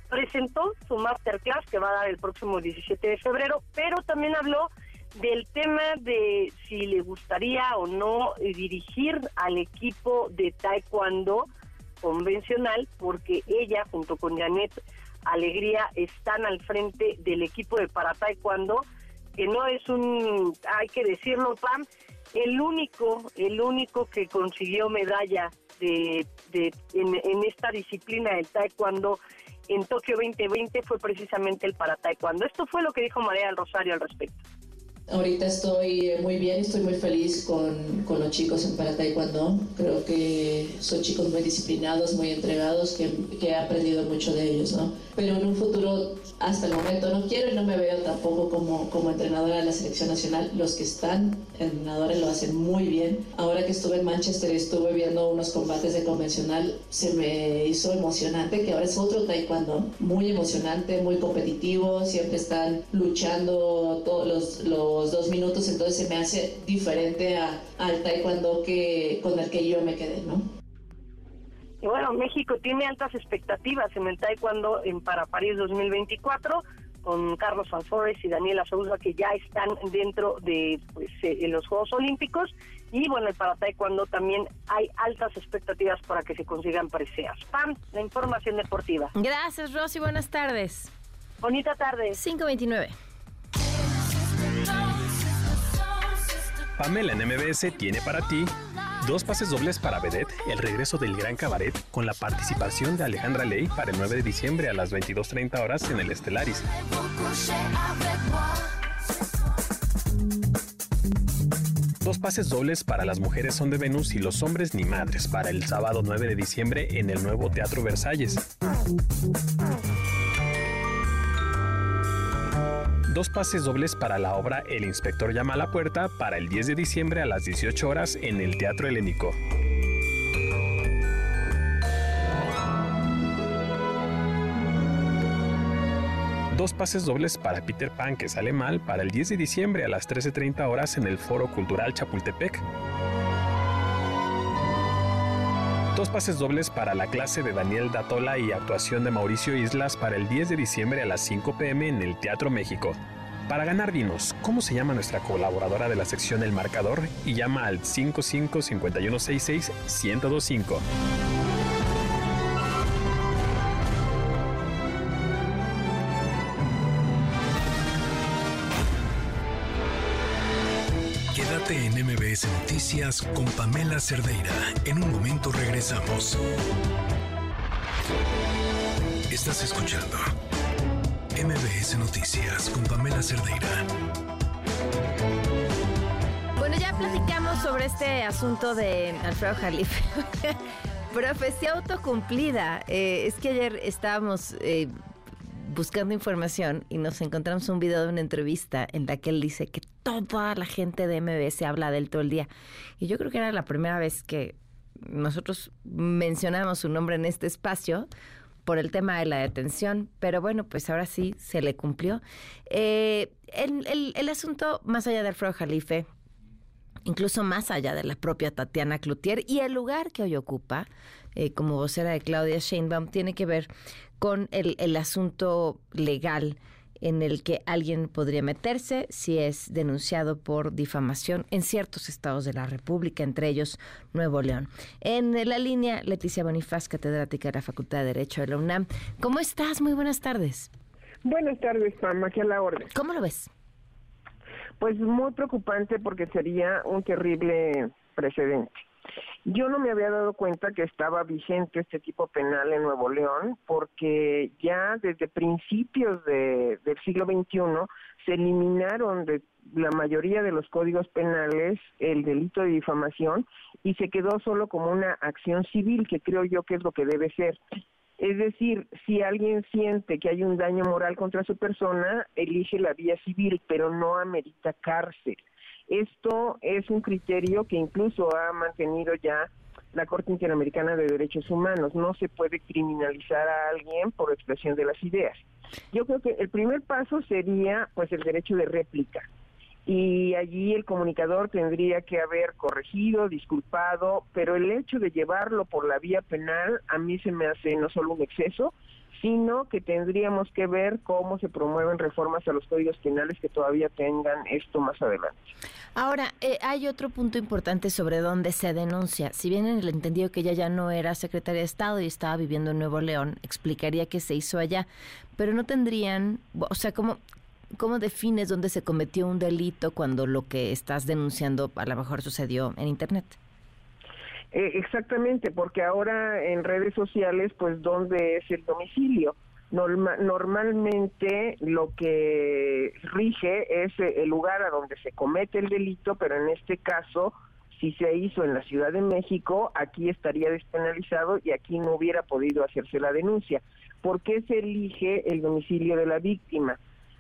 presentó su masterclass que va a dar el próximo 17 de febrero, pero también habló del tema de si le gustaría o no dirigir al equipo de Taekwondo convencional, porque ella junto con Janet Alegría están al frente del equipo de para Taekwondo que no es un, hay que decirlo, Pam, el único, el único que consiguió medalla de, de en, esta disciplina del taekwondo en Tokio 2020 fue precisamente el para taekwondo. Esto fue lo que dijo María del Rosario al respecto. Ahorita estoy muy bien, estoy muy feliz con, con los chicos en para taekwondo. Creo que son chicos muy disciplinados, muy entregados, que, que he aprendido mucho de ellos, ¿no? Pero en un futuro hasta el momento no quiero y no me veo tampoco como, como entrenadora de la selección nacional. Los que están entrenadores lo hacen muy bien. Ahora que estuve en Manchester y estuve viendo unos combates de convencional, se me hizo emocionante, que ahora es otro taekwondo, muy emocionante, muy competitivo, siempre están luchando todos los, los dos minutos, entonces se me hace diferente a, al taekwondo que, con el que yo me quedé, ¿no? Y bueno, México tiene altas expectativas en el taekwondo en para París 2024 con Carlos Alfores y Daniela Souza que ya están dentro de pues, eh, los Juegos Olímpicos y bueno, para taekwondo también hay altas expectativas para que se consigan preseas. Pam, la información deportiva. Gracias, Rosy. Buenas tardes. Bonita tarde. 529. Pamela en MBS tiene para ti Dos pases dobles para Vedette, el regreso del Gran Cabaret, con la participación de Alejandra Ley para el 9 de diciembre a las 22.30 horas en el Estelaris. Dos pases dobles para Las Mujeres son de Venus y Los Hombres ni Madres para el sábado 9 de diciembre en el nuevo Teatro Versalles. Dos pases dobles para la obra El inspector llama a la puerta para el 10 de diciembre a las 18 horas en el Teatro Helénico. Dos pases dobles para Peter Pan que sale mal para el 10 de diciembre a las 13.30 horas en el Foro Cultural Chapultepec. Dos pases dobles para la clase de Daniel Datola y actuación de Mauricio Islas para el 10 de diciembre a las 5 pm en el Teatro México. Para ganar dinos, ¿cómo se llama nuestra colaboradora de la sección El Marcador? Y llama al 55 5166 1025. Noticias con Pamela Cerdeira. En un momento regresamos. Estás escuchando MBS Noticias con Pamela Cerdeira. Bueno, ya platicamos sobre este asunto de Alfredo Jalife. [LAUGHS] Profecía autocumplida. Eh, es que ayer estábamos eh, buscando información y nos encontramos un video de una entrevista en la que él dice que toda la gente de MBS habla de él todo el día. Y yo creo que era la primera vez que nosotros mencionamos su nombre en este espacio por el tema de la detención, pero bueno, pues ahora sí se le cumplió. Eh, el, el, asunto, más allá de Alfredo Jalife, incluso más allá de la propia Tatiana Cloutier y el lugar que hoy ocupa eh, como vocera de Claudia Sheinbaum, tiene que ver con el, el asunto legal en el que alguien podría meterse si es denunciado por difamación en ciertos estados de la República, entre ellos Nuevo León. En la línea, Leticia Bonifaz, catedrática de la Facultad de Derecho de la UNAM. ¿Cómo estás? Muy buenas tardes. Buenas tardes, Pam, aquí a la orden. ¿Cómo lo ves? Pues muy preocupante porque sería un terrible precedente. Yo no me había dado cuenta que estaba vigente este tipo penal en Nuevo León porque ya desde principios del siglo XXI se eliminaron de la mayoría de los códigos penales el delito de difamación y se quedó solo como una acción civil que creo yo que es lo que debe ser. Es decir, si alguien siente que hay un daño moral contra su persona, elige la vía civil, pero no amerita cárcel. Esto es un criterio que incluso ha mantenido ya la Corte Interamericana de Derechos Humanos. No se puede criminalizar a alguien por expresión de las ideas. Yo creo que el primer paso sería pues el derecho de réplica. Y allí el comunicador tendría que haber corregido, disculpado, pero el hecho de llevarlo por la vía penal a mí se me hace no solo un exceso, sino que tendríamos que ver cómo se promueven reformas a los códigos penales que todavía tengan esto más adelante. Ahora, eh, hay otro punto importante sobre dónde se denuncia. Si bien en el entendido que ella ya no era secretaria de Estado y estaba viviendo en Nuevo León, explicaría que se hizo allá, pero no tendrían, o sea, ¿cómo, cómo defines dónde se cometió un delito cuando lo que estás denunciando a lo mejor sucedió en Internet? Eh, exactamente, porque ahora en redes sociales, pues, ¿dónde es el domicilio? normalmente lo que rige es eh, el lugar a donde se comete el delito, pero en este caso, si se hizo en la Ciudad de México, aquí estaría despenalizado y aquí no hubiera podido hacerse la denuncia. ¿Por qué se elige el domicilio de la víctima?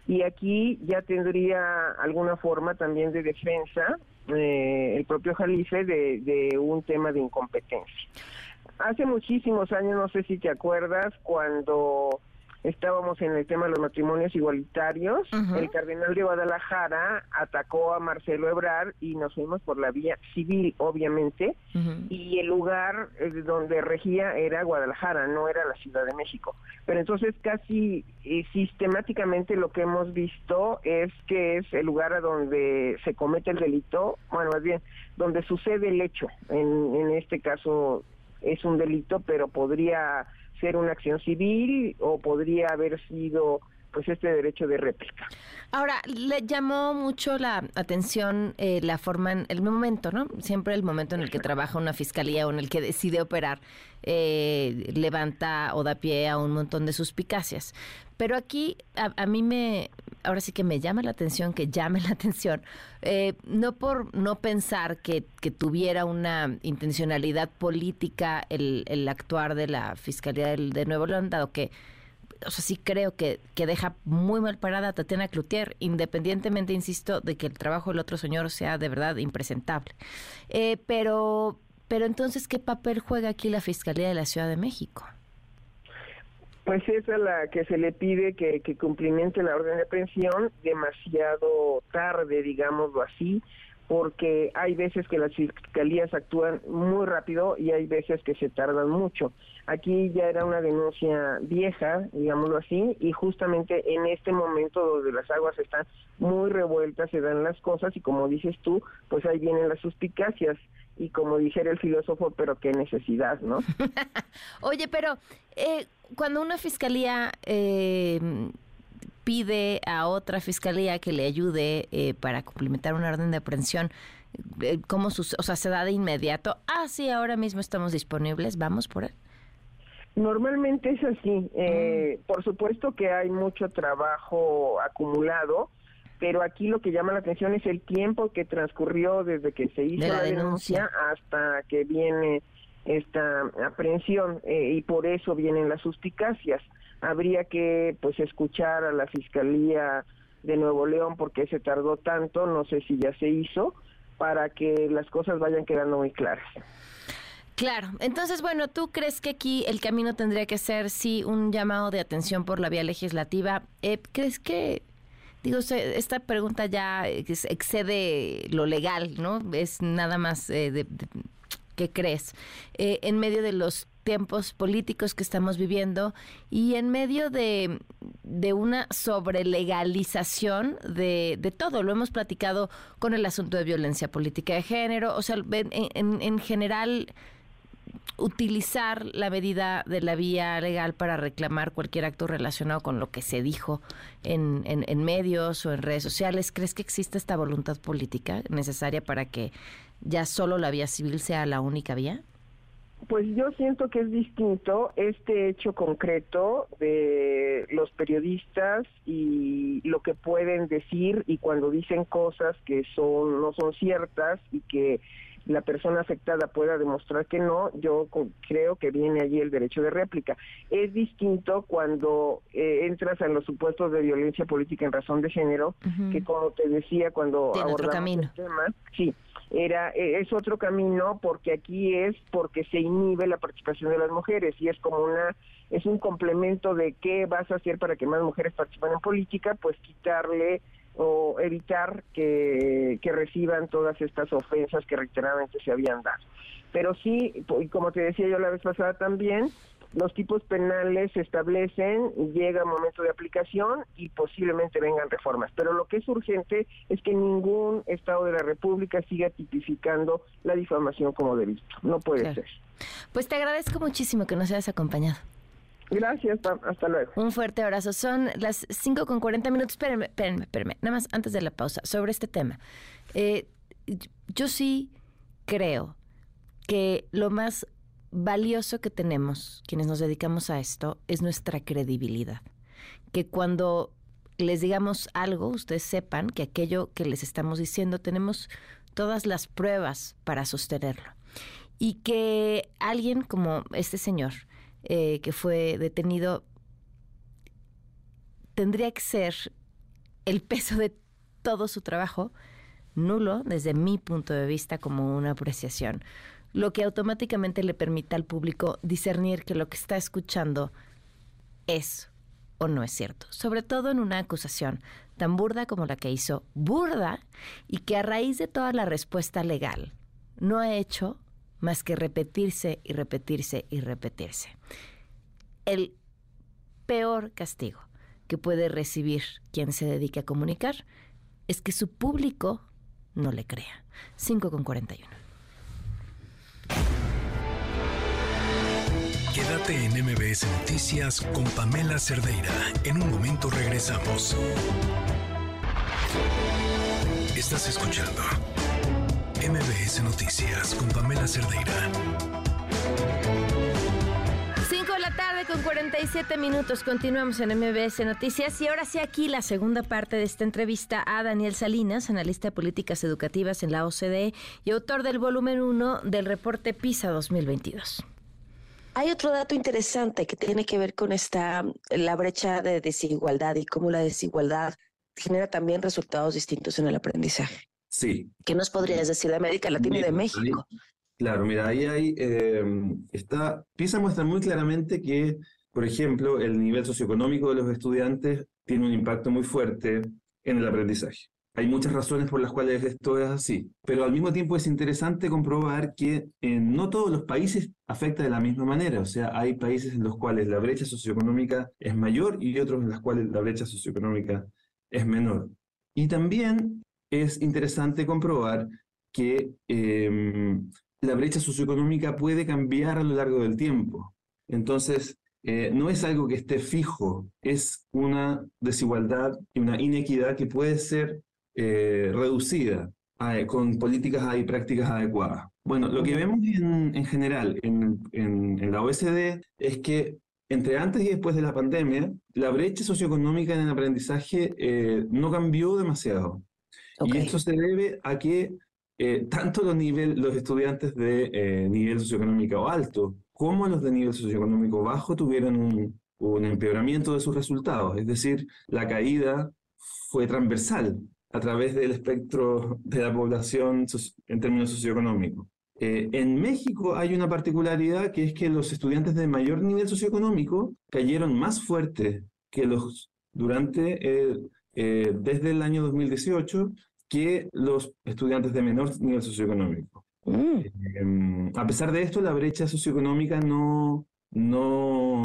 Y aquí ya tendría alguna forma también de defensa eh, el propio Jalife de, de un tema de incompetencia. Hace muchísimos años, no sé si te acuerdas, cuando estábamos en el tema de los matrimonios igualitarios, el cardenal de Guadalajara atacó a Marcelo Ebrard y nos fuimos por la vía civil, obviamente, y el lugar eh, donde regía era Guadalajara, no era la Ciudad de México. Pero entonces casi eh, sistemáticamente lo que hemos visto es que es el lugar a donde se comete el delito, bueno, más bien, donde sucede el hecho. En, en este caso es un delito, pero podría ser una acción civil o podría haber sido pues este derecho de réplica. Ahora, le llamó mucho la atención eh, la forma, en el momento, ¿no? Siempre el momento en el que trabaja una fiscalía o en el que decide operar, eh, levanta o da pie a un montón de suspicacias. Pero aquí a, mí me, ahora sí que me llama la atención, que llame [LAUGHS] la atención, eh, no por no pensar que, que, tuviera una intencionalidad política el, el actuar de la Fiscalía del, de Nuevo León, dado que o sea, sí creo que, que deja muy mal parada a Tatiana Cloutier, independientemente, insisto, de que el trabajo del otro señor sea de verdad impresentable. Eh, pero, pero entonces, ¿qué papel juega aquí la Fiscalía de la Ciudad de México? Pues es a la que se le pide que, que cumplimente la orden de aprehensión demasiado tarde, digámoslo así, porque hay veces que las fiscalías actúan muy rápido y hay veces que se tardan mucho. Aquí ya era una denuncia vieja, digámoslo así, y justamente en este momento donde las aguas están muy revueltas, se dan las cosas y como dices tú, pues ahí vienen las suspicacias y como dijera el filósofo, pero qué necesidad, ¿no? [LAUGHS] Oye, pero eh, cuando una fiscalía... Eh, pide a otra fiscalía que le ayude eh, para cumplimentar una orden de aprehensión, eh, ¿cómo o sea, se da de inmediato? Ah, sí, ahora mismo estamos disponibles, vamos por él. Normalmente es así. Eh, mm. Por supuesto que hay mucho trabajo acumulado, pero aquí lo que llama la atención es el tiempo que transcurrió desde que se hizo la, denuncia. hasta que viene esta aprehensión y por eso vienen las suspicacias habría que pues escuchar a la Fiscalía de Nuevo León porque se tardó tanto, no sé si ya se hizo, para que las cosas vayan quedando muy claras. Claro, entonces bueno, ¿tú crees que aquí el camino tendría que ser sí un llamado de atención por la vía legislativa? Eh, ¿Crees que digo, esta pregunta ya excede lo legal, ¿no? Es nada más eh, de, que crees eh, en medio de los tiempos políticos que estamos viviendo y en medio de, de una sobrelegalización de, de todo. Lo hemos platicado con el asunto de violencia política de género, o sea, en, en general utilizar la medida de la vía legal para reclamar cualquier acto relacionado con lo que se dijo en, en, medios o en redes sociales. ¿Crees que existe esta voluntad política necesaria para que ya solo la vía civil sea la única vía? Pues yo siento que es distinto este hecho concreto de los periodistas y lo que pueden decir y cuando dicen cosas que son no son ciertas y que la persona afectada pueda demostrar que no, yo creo que viene allí el derecho de réplica. Es distinto cuando eh, entras en los supuestos de violencia política en razón de género, que como te decía cuando abordamos el tema, sí, era e, es otro camino porque aquí es porque se inhibe la participación de las mujeres y es como una es un complemento de qué vas a hacer para que más mujeres participen en política, pues quitarle o evitar que, reciban todas estas ofensas que reiteradamente se habían dado. Pero sí, y como te decía yo la vez pasada también, los tipos penales se establecen, llega momento de aplicación y posiblemente vengan reformas. Pero lo que es urgente es que ningún Estado de la República siga tipificando la difamación como delito. No puede ser. Pues te agradezco muchísimo que nos hayas acompañado. Gracias, hasta luego. Un fuerte abrazo. Son las 5 con 40 minutos. Espérenme, espérenme, espérenme. Nada más antes de la pausa, sobre este tema. Eh, yo sí creo que lo más valioso que tenemos, quienes nos dedicamos a esto, es nuestra credibilidad. Que cuando les digamos algo, ustedes sepan que aquello que les estamos diciendo tenemos todas las pruebas para sostenerlo. Y que alguien como este señor, eh, que fue detenido, tendría que ser el peso de todo su trabajo nulo desde mi punto de vista como una apreciación, lo que automáticamente le permite al público discernir que lo que está escuchando es o no es cierto, sobre todo en una acusación tan burda como la que hizo burda y que a raíz de toda la respuesta legal no ha hecho más que repetirse y repetirse y repetirse. El peor castigo que puede recibir quien se dedique a comunicar es que su público no le crea. 5 con 41. Quédate en MBS Noticias con Pamela Cerdeira. En un momento regresamos. Estás escuchando MBS Noticias con Pamela Cerdeira. 5 de la tarde con 47 minutos. Continuamos en MBS Noticias y ahora sí aquí la segunda parte de esta entrevista a Daniel Salinas, analista de políticas educativas en la OCDE y autor del volumen 1 del reporte PISA 2022. Hay otro dato interesante que tiene que ver con esta la brecha de desigualdad y cómo la desigualdad genera también resultados distintos en el aprendizaje. Sí. ¿Qué nos podrías decir de América Latina y de México? claro, mira, ahí hay, eh, está, PISA muestra muy claramente que, por ejemplo, el nivel socioeconómico de los estudiantes tiene un impacto muy fuerte en el aprendizaje. Hay muchas razones por las cuales esto es así, pero al mismo tiempo es interesante comprobar que en no todos los países afecta de la misma manera, o sea, hay países en los cuales la brecha socioeconómica es mayor y otros en los cuales la brecha socioeconómica es menor. Y también es interesante comprobar que em, la brecha socioeconómica puede cambiar a lo largo del tiempo. Entonces, eh, no es algo que esté fijo, es una desigualdad y una inequidad que puede ser eh, reducida con políticas y prácticas adecuadas. Bueno, lo que vemos en, general en, en, la OSD es que entre antes y después de la pandemia, la brecha socioeconómica en el aprendizaje eh, no cambió demasiado. Y esto se debe a que eh, tanto los, nivel, los estudiantes de eh, nivel socioeconómico alto como los de nivel socioeconómico bajo tuvieron un, un empeoramiento de sus resultados. Es decir, la caída fue transversal a través del espectro de la población en términos socioeconómicos. Eh, en México hay una particularidad que es que los estudiantes de mayor nivel socioeconómico cayeron más fuerte que los durante desde el año 2018 que los estudiantes de menor nivel socioeconómico. Mm. Em, a pesar de esto, la brecha socioeconómica no, no,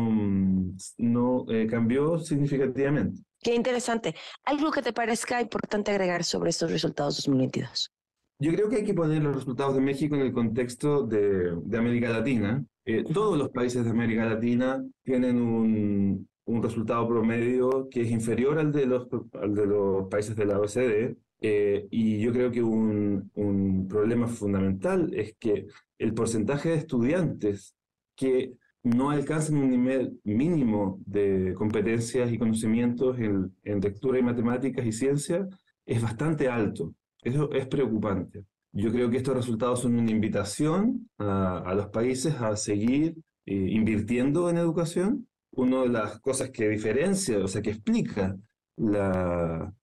no eh, cambió significativamente. Qué interesante. ¿Algo que te parezca importante agregar sobre estos resultados 2022? Yo creo que hay que poner los resultados de México en el contexto de, de América Latina. Eh, todos los países de América Latina tienen un, un, resultado promedio que es inferior al de los, al de los países de la OCDE. Eh, y yo creo que un, un problema fundamental es que el porcentaje de estudiantes que no alcanzan un nivel mínimo de competencias y conocimientos en, lectura y matemáticas y ciencia es bastante alto. Eso es preocupante. Yo creo que estos resultados son una invitación a, los países a seguir eh, invirtiendo en educación. Una de las cosas que diferencia, o sea, que explica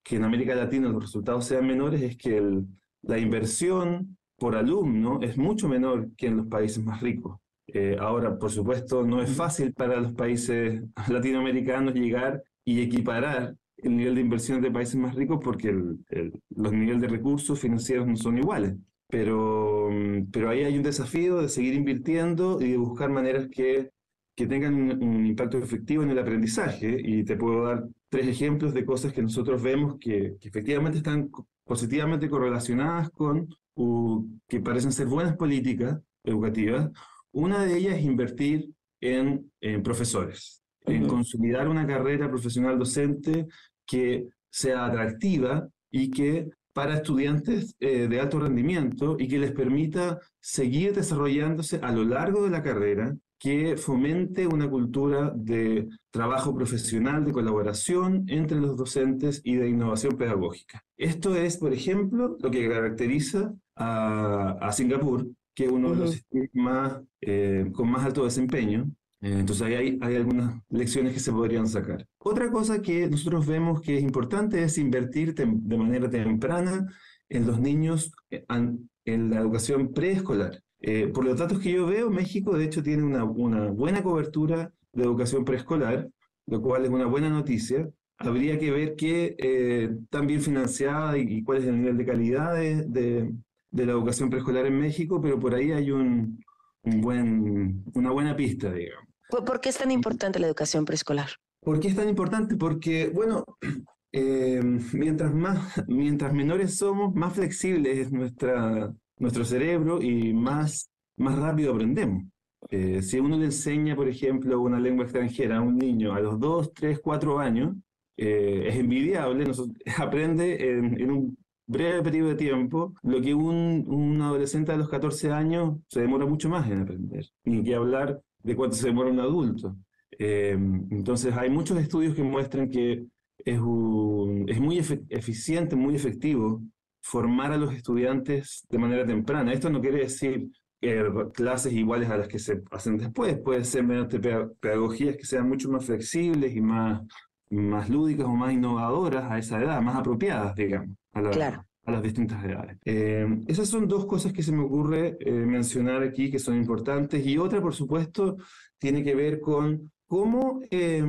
que en América Latina los resultados sean menores es que la inversión por alumno es mucho menor que en los países más ricos. Eh, ahora, por supuesto, no es fácil para los países [LAUGHS] latinoamericanos llegar y equiparar el nivel de inversión de países más ricos porque el, el, los niveles de recursos financieros no son iguales. Pero, pero ahí hay un desafío de seguir invirtiendo y de buscar maneras que, que tengan un, un, impacto efectivo en el aprendizaje. Y te puedo dar tres ejemplos de cosas que nosotros vemos que, que efectivamente están positivamente correlacionadas con uh, que parecen ser buenas políticas educativas. Una de ellas es invertir en, en profesores, uh -huh. en consolidar una carrera profesional docente que sea atractiva y que para estudiantes eh, de alto rendimiento y que les permita seguir desarrollándose a lo largo de la carrera, que fomente una cultura de trabajo profesional, de colaboración entre los docentes y de innovación pedagógica. Esto es, por ejemplo, lo que caracteriza a, a Singapur, que uno uh -huh. de los sistemas más, eh, con más alto desempeño. Eh, entonces ahí hay, hay, algunas lecciones que se podrían sacar. Otra cosa que nosotros vemos que es importante es invertir de manera temprana en los niños en, en la educación preescolar. Eh, por los datos que yo veo, México de hecho tiene una, una buena cobertura de educación preescolar, lo cual es una buena noticia. Habría que ver qué eh, tan bien financiada y, y, cuál es el nivel de calidad de, de, de la educación preescolar en México, pero por ahí hay un, un buen, una buena pista, digamos. ¿Por qué es tan importante la educación preescolar? ¿Por qué es tan importante? Porque, bueno, [CLEARS THROAT] eh, mientras, más, mientras menores somos, más flexible es nuestra, nuestro cerebro y más, más rápido aprendemos. Eh, si uno le enseña, por ejemplo, una lengua extranjera a un niño a los 2, 3, 4 años, eh, es envidiable, [LAUGHS] aprende en, en, un breve periodo de tiempo lo que un, un adolescente a los 14 años se demora mucho más en aprender. Ni que hablar de cuánto se demora un adulto. Eh, entonces hay muchos estudios que muestran que es, un, es muy eficiente, muy efectivo formar a los estudiantes de manera temprana. Esto no quiere decir eh, clases iguales a las que se hacen después, puede ser mediante pedagogías que sean mucho más flexibles y más, más lúdicas o más innovadoras a esa edad, más apropiadas, digamos, a, la, claro. a las distintas edades. Eh, esas son dos cosas que se me ocurre eh, mencionar aquí que son importantes y otra, por supuesto, tiene que ver con cómo, eh,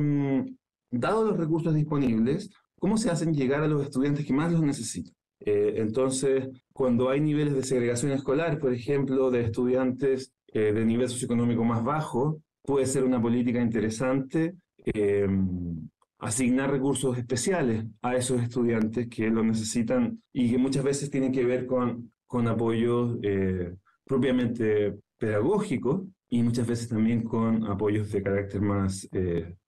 dados los recursos disponibles, cómo se hacen llegar a los estudiantes que más los necesitan. Eh, entonces, cuando hay niveles de segregación escolar, por ejemplo, de estudiantes de nivel socioeconómico más bajo, puede ser una política interesante eh, asignar recursos especiales a esos estudiantes que lo necesitan y que muchas veces tienen que ver con, con apoyos propiamente pedagógicos y muchas veces también con apoyos de carácter más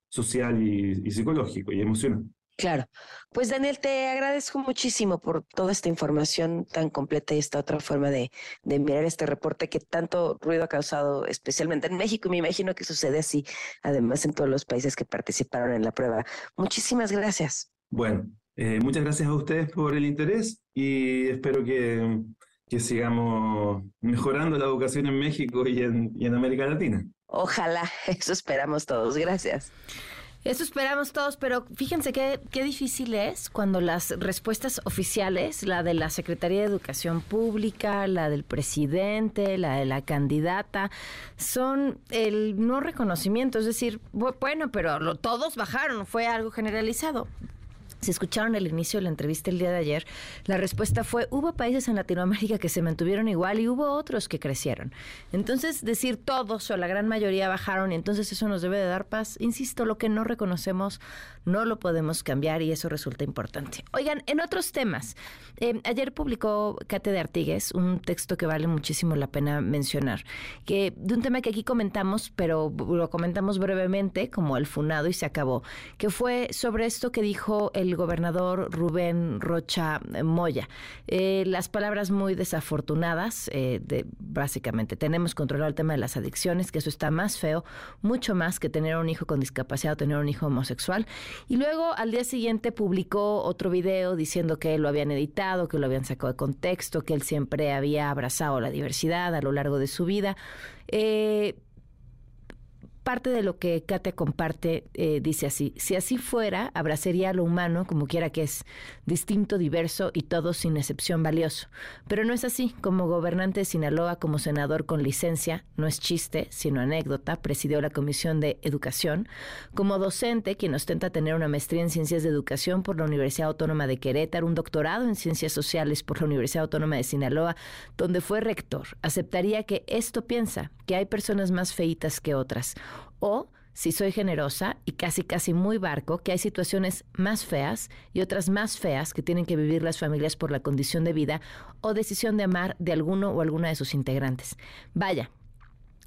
social y, y psicológico y emocional. Claro. Pues Daniel, te agradezco muchísimo por toda esta información tan completa y esta otra forma de, de, mirar este reporte que tanto ruido ha causado, especialmente en México, y me imagino que sucede así, además en todos los países que participaron en la prueba. Muchísimas gracias. Bueno, eh, muchas gracias a ustedes por el interés y espero que, que sigamos mejorando la educación en México y en, y en América Latina. Ojalá, [LAUGHS] eso esperamos todos. Gracias. Eso esperamos todos, pero fíjense qué, qué difícil es cuando las respuestas oficiales, la de la Secretaría de Educación Pública, la del presidente, la de la candidata, son el no reconocimiento. Es decir, bueno, pero lo, todos bajaron, fue algo generalizado. Si escucharon el inicio de la entrevista el día de ayer, la respuesta fue, hubo países en Latinoamérica que se mantuvieron igual y hubo otros que crecieron. Entonces, decir todos o la gran mayoría bajaron y entonces eso nos debe de dar paz, insisto, lo que no reconocemos no lo podemos cambiar y eso resulta importante. Oigan, en otros temas, eh, ayer publicó Cate de Artigues un texto que vale muchísimo la pena mencionar, que de un tema que aquí comentamos, pero lo comentamos brevemente, como el funado y se acabó, que fue sobre esto que dijo el gobernador Rubén Rocha Moya. Eh, las palabras muy desafortunadas, eh, de, básicamente, tenemos controlado el tema de las adicciones, que eso está más feo, mucho más que tener un hijo con discapacidad o tener un hijo homosexual. Y luego al día siguiente publicó otro video diciendo que lo habían editado, que lo habían sacado de contexto, que él siempre había abrazado la diversidad a lo largo de su vida. Eh, parte de lo que Katia comparte eh, dice así, si así fuera, abrazaría a lo humano como quiera que es, distinto, diverso y todo sin excepción valioso. Pero no es así, como gobernante de Sinaloa, como senador con licencia, no es chiste, sino anécdota, presidió la Comisión de Educación, como docente, quien ostenta tener una maestría en Ciencias de Educación por la Universidad Autónoma de Querétaro, un doctorado en Ciencias Sociales por la Universidad Autónoma de Sinaloa, donde fue rector, aceptaría que esto piensa, que hay personas más feitas que otras o, si soy generosa y casi casi muy barco, que hay situaciones más feas y otras más feas que tienen que vivir las familias por la condición de vida o decisión de amar de alguno o alguna de sus integrantes. Vaya,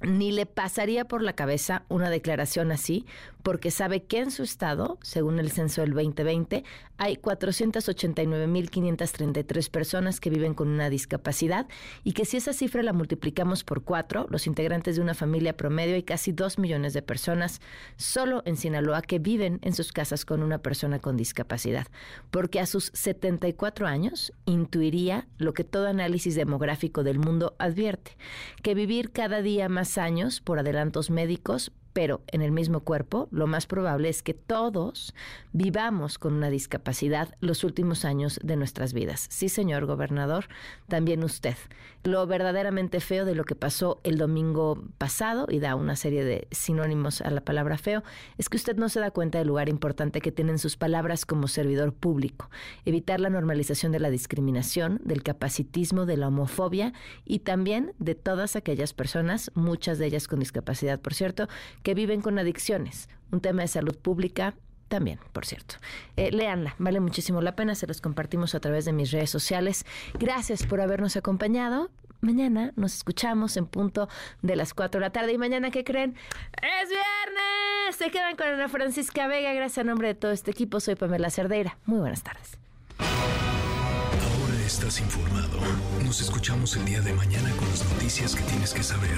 ni le pasaría por la cabeza una declaración así, porque sabe que en su estado, según el censo del 2020, hay 489.533 personas que viven con una discapacidad y que si esa cifra la multiplicamos por cuatro, los integrantes de una familia promedio hay casi dos millones de personas solo en Sinaloa que viven en sus casas con una persona con discapacidad, porque a sus 74 años intuiría lo que todo análisis demográfico del mundo advierte, que vivir cada día más años por adelantos médicos pero en el mismo cuerpo, lo más probable es que todos vivamos con una discapacidad los últimos años de nuestras vidas. Sí, señor gobernador, también usted. Lo verdaderamente feo de lo que pasó el domingo pasado, y da una serie de sinónimos a la palabra feo, es que usted no se da cuenta del lugar importante que tienen sus palabras como servidor público. Evitar la normalización de la discriminación, del capacitismo, de la homofobia y también de todas aquellas personas, muchas de ellas con discapacidad, por cierto, que viven con adicciones, un tema de salud pública también, por cierto. Eh, léanla, vale muchísimo la pena, se los compartimos a través de mis redes sociales. Gracias por habernos acompañado. Mañana nos escuchamos en punto de las 4 de la tarde. Y mañana, ¿qué creen? ¡Es viernes! Se quedan con Ana Francisca Vega. Gracias a nombre de todo este equipo. Soy Pamela Cerdeira. Muy buenas tardes. Ahora estás informado. Nos escuchamos el día de mañana con las noticias que tienes que saber.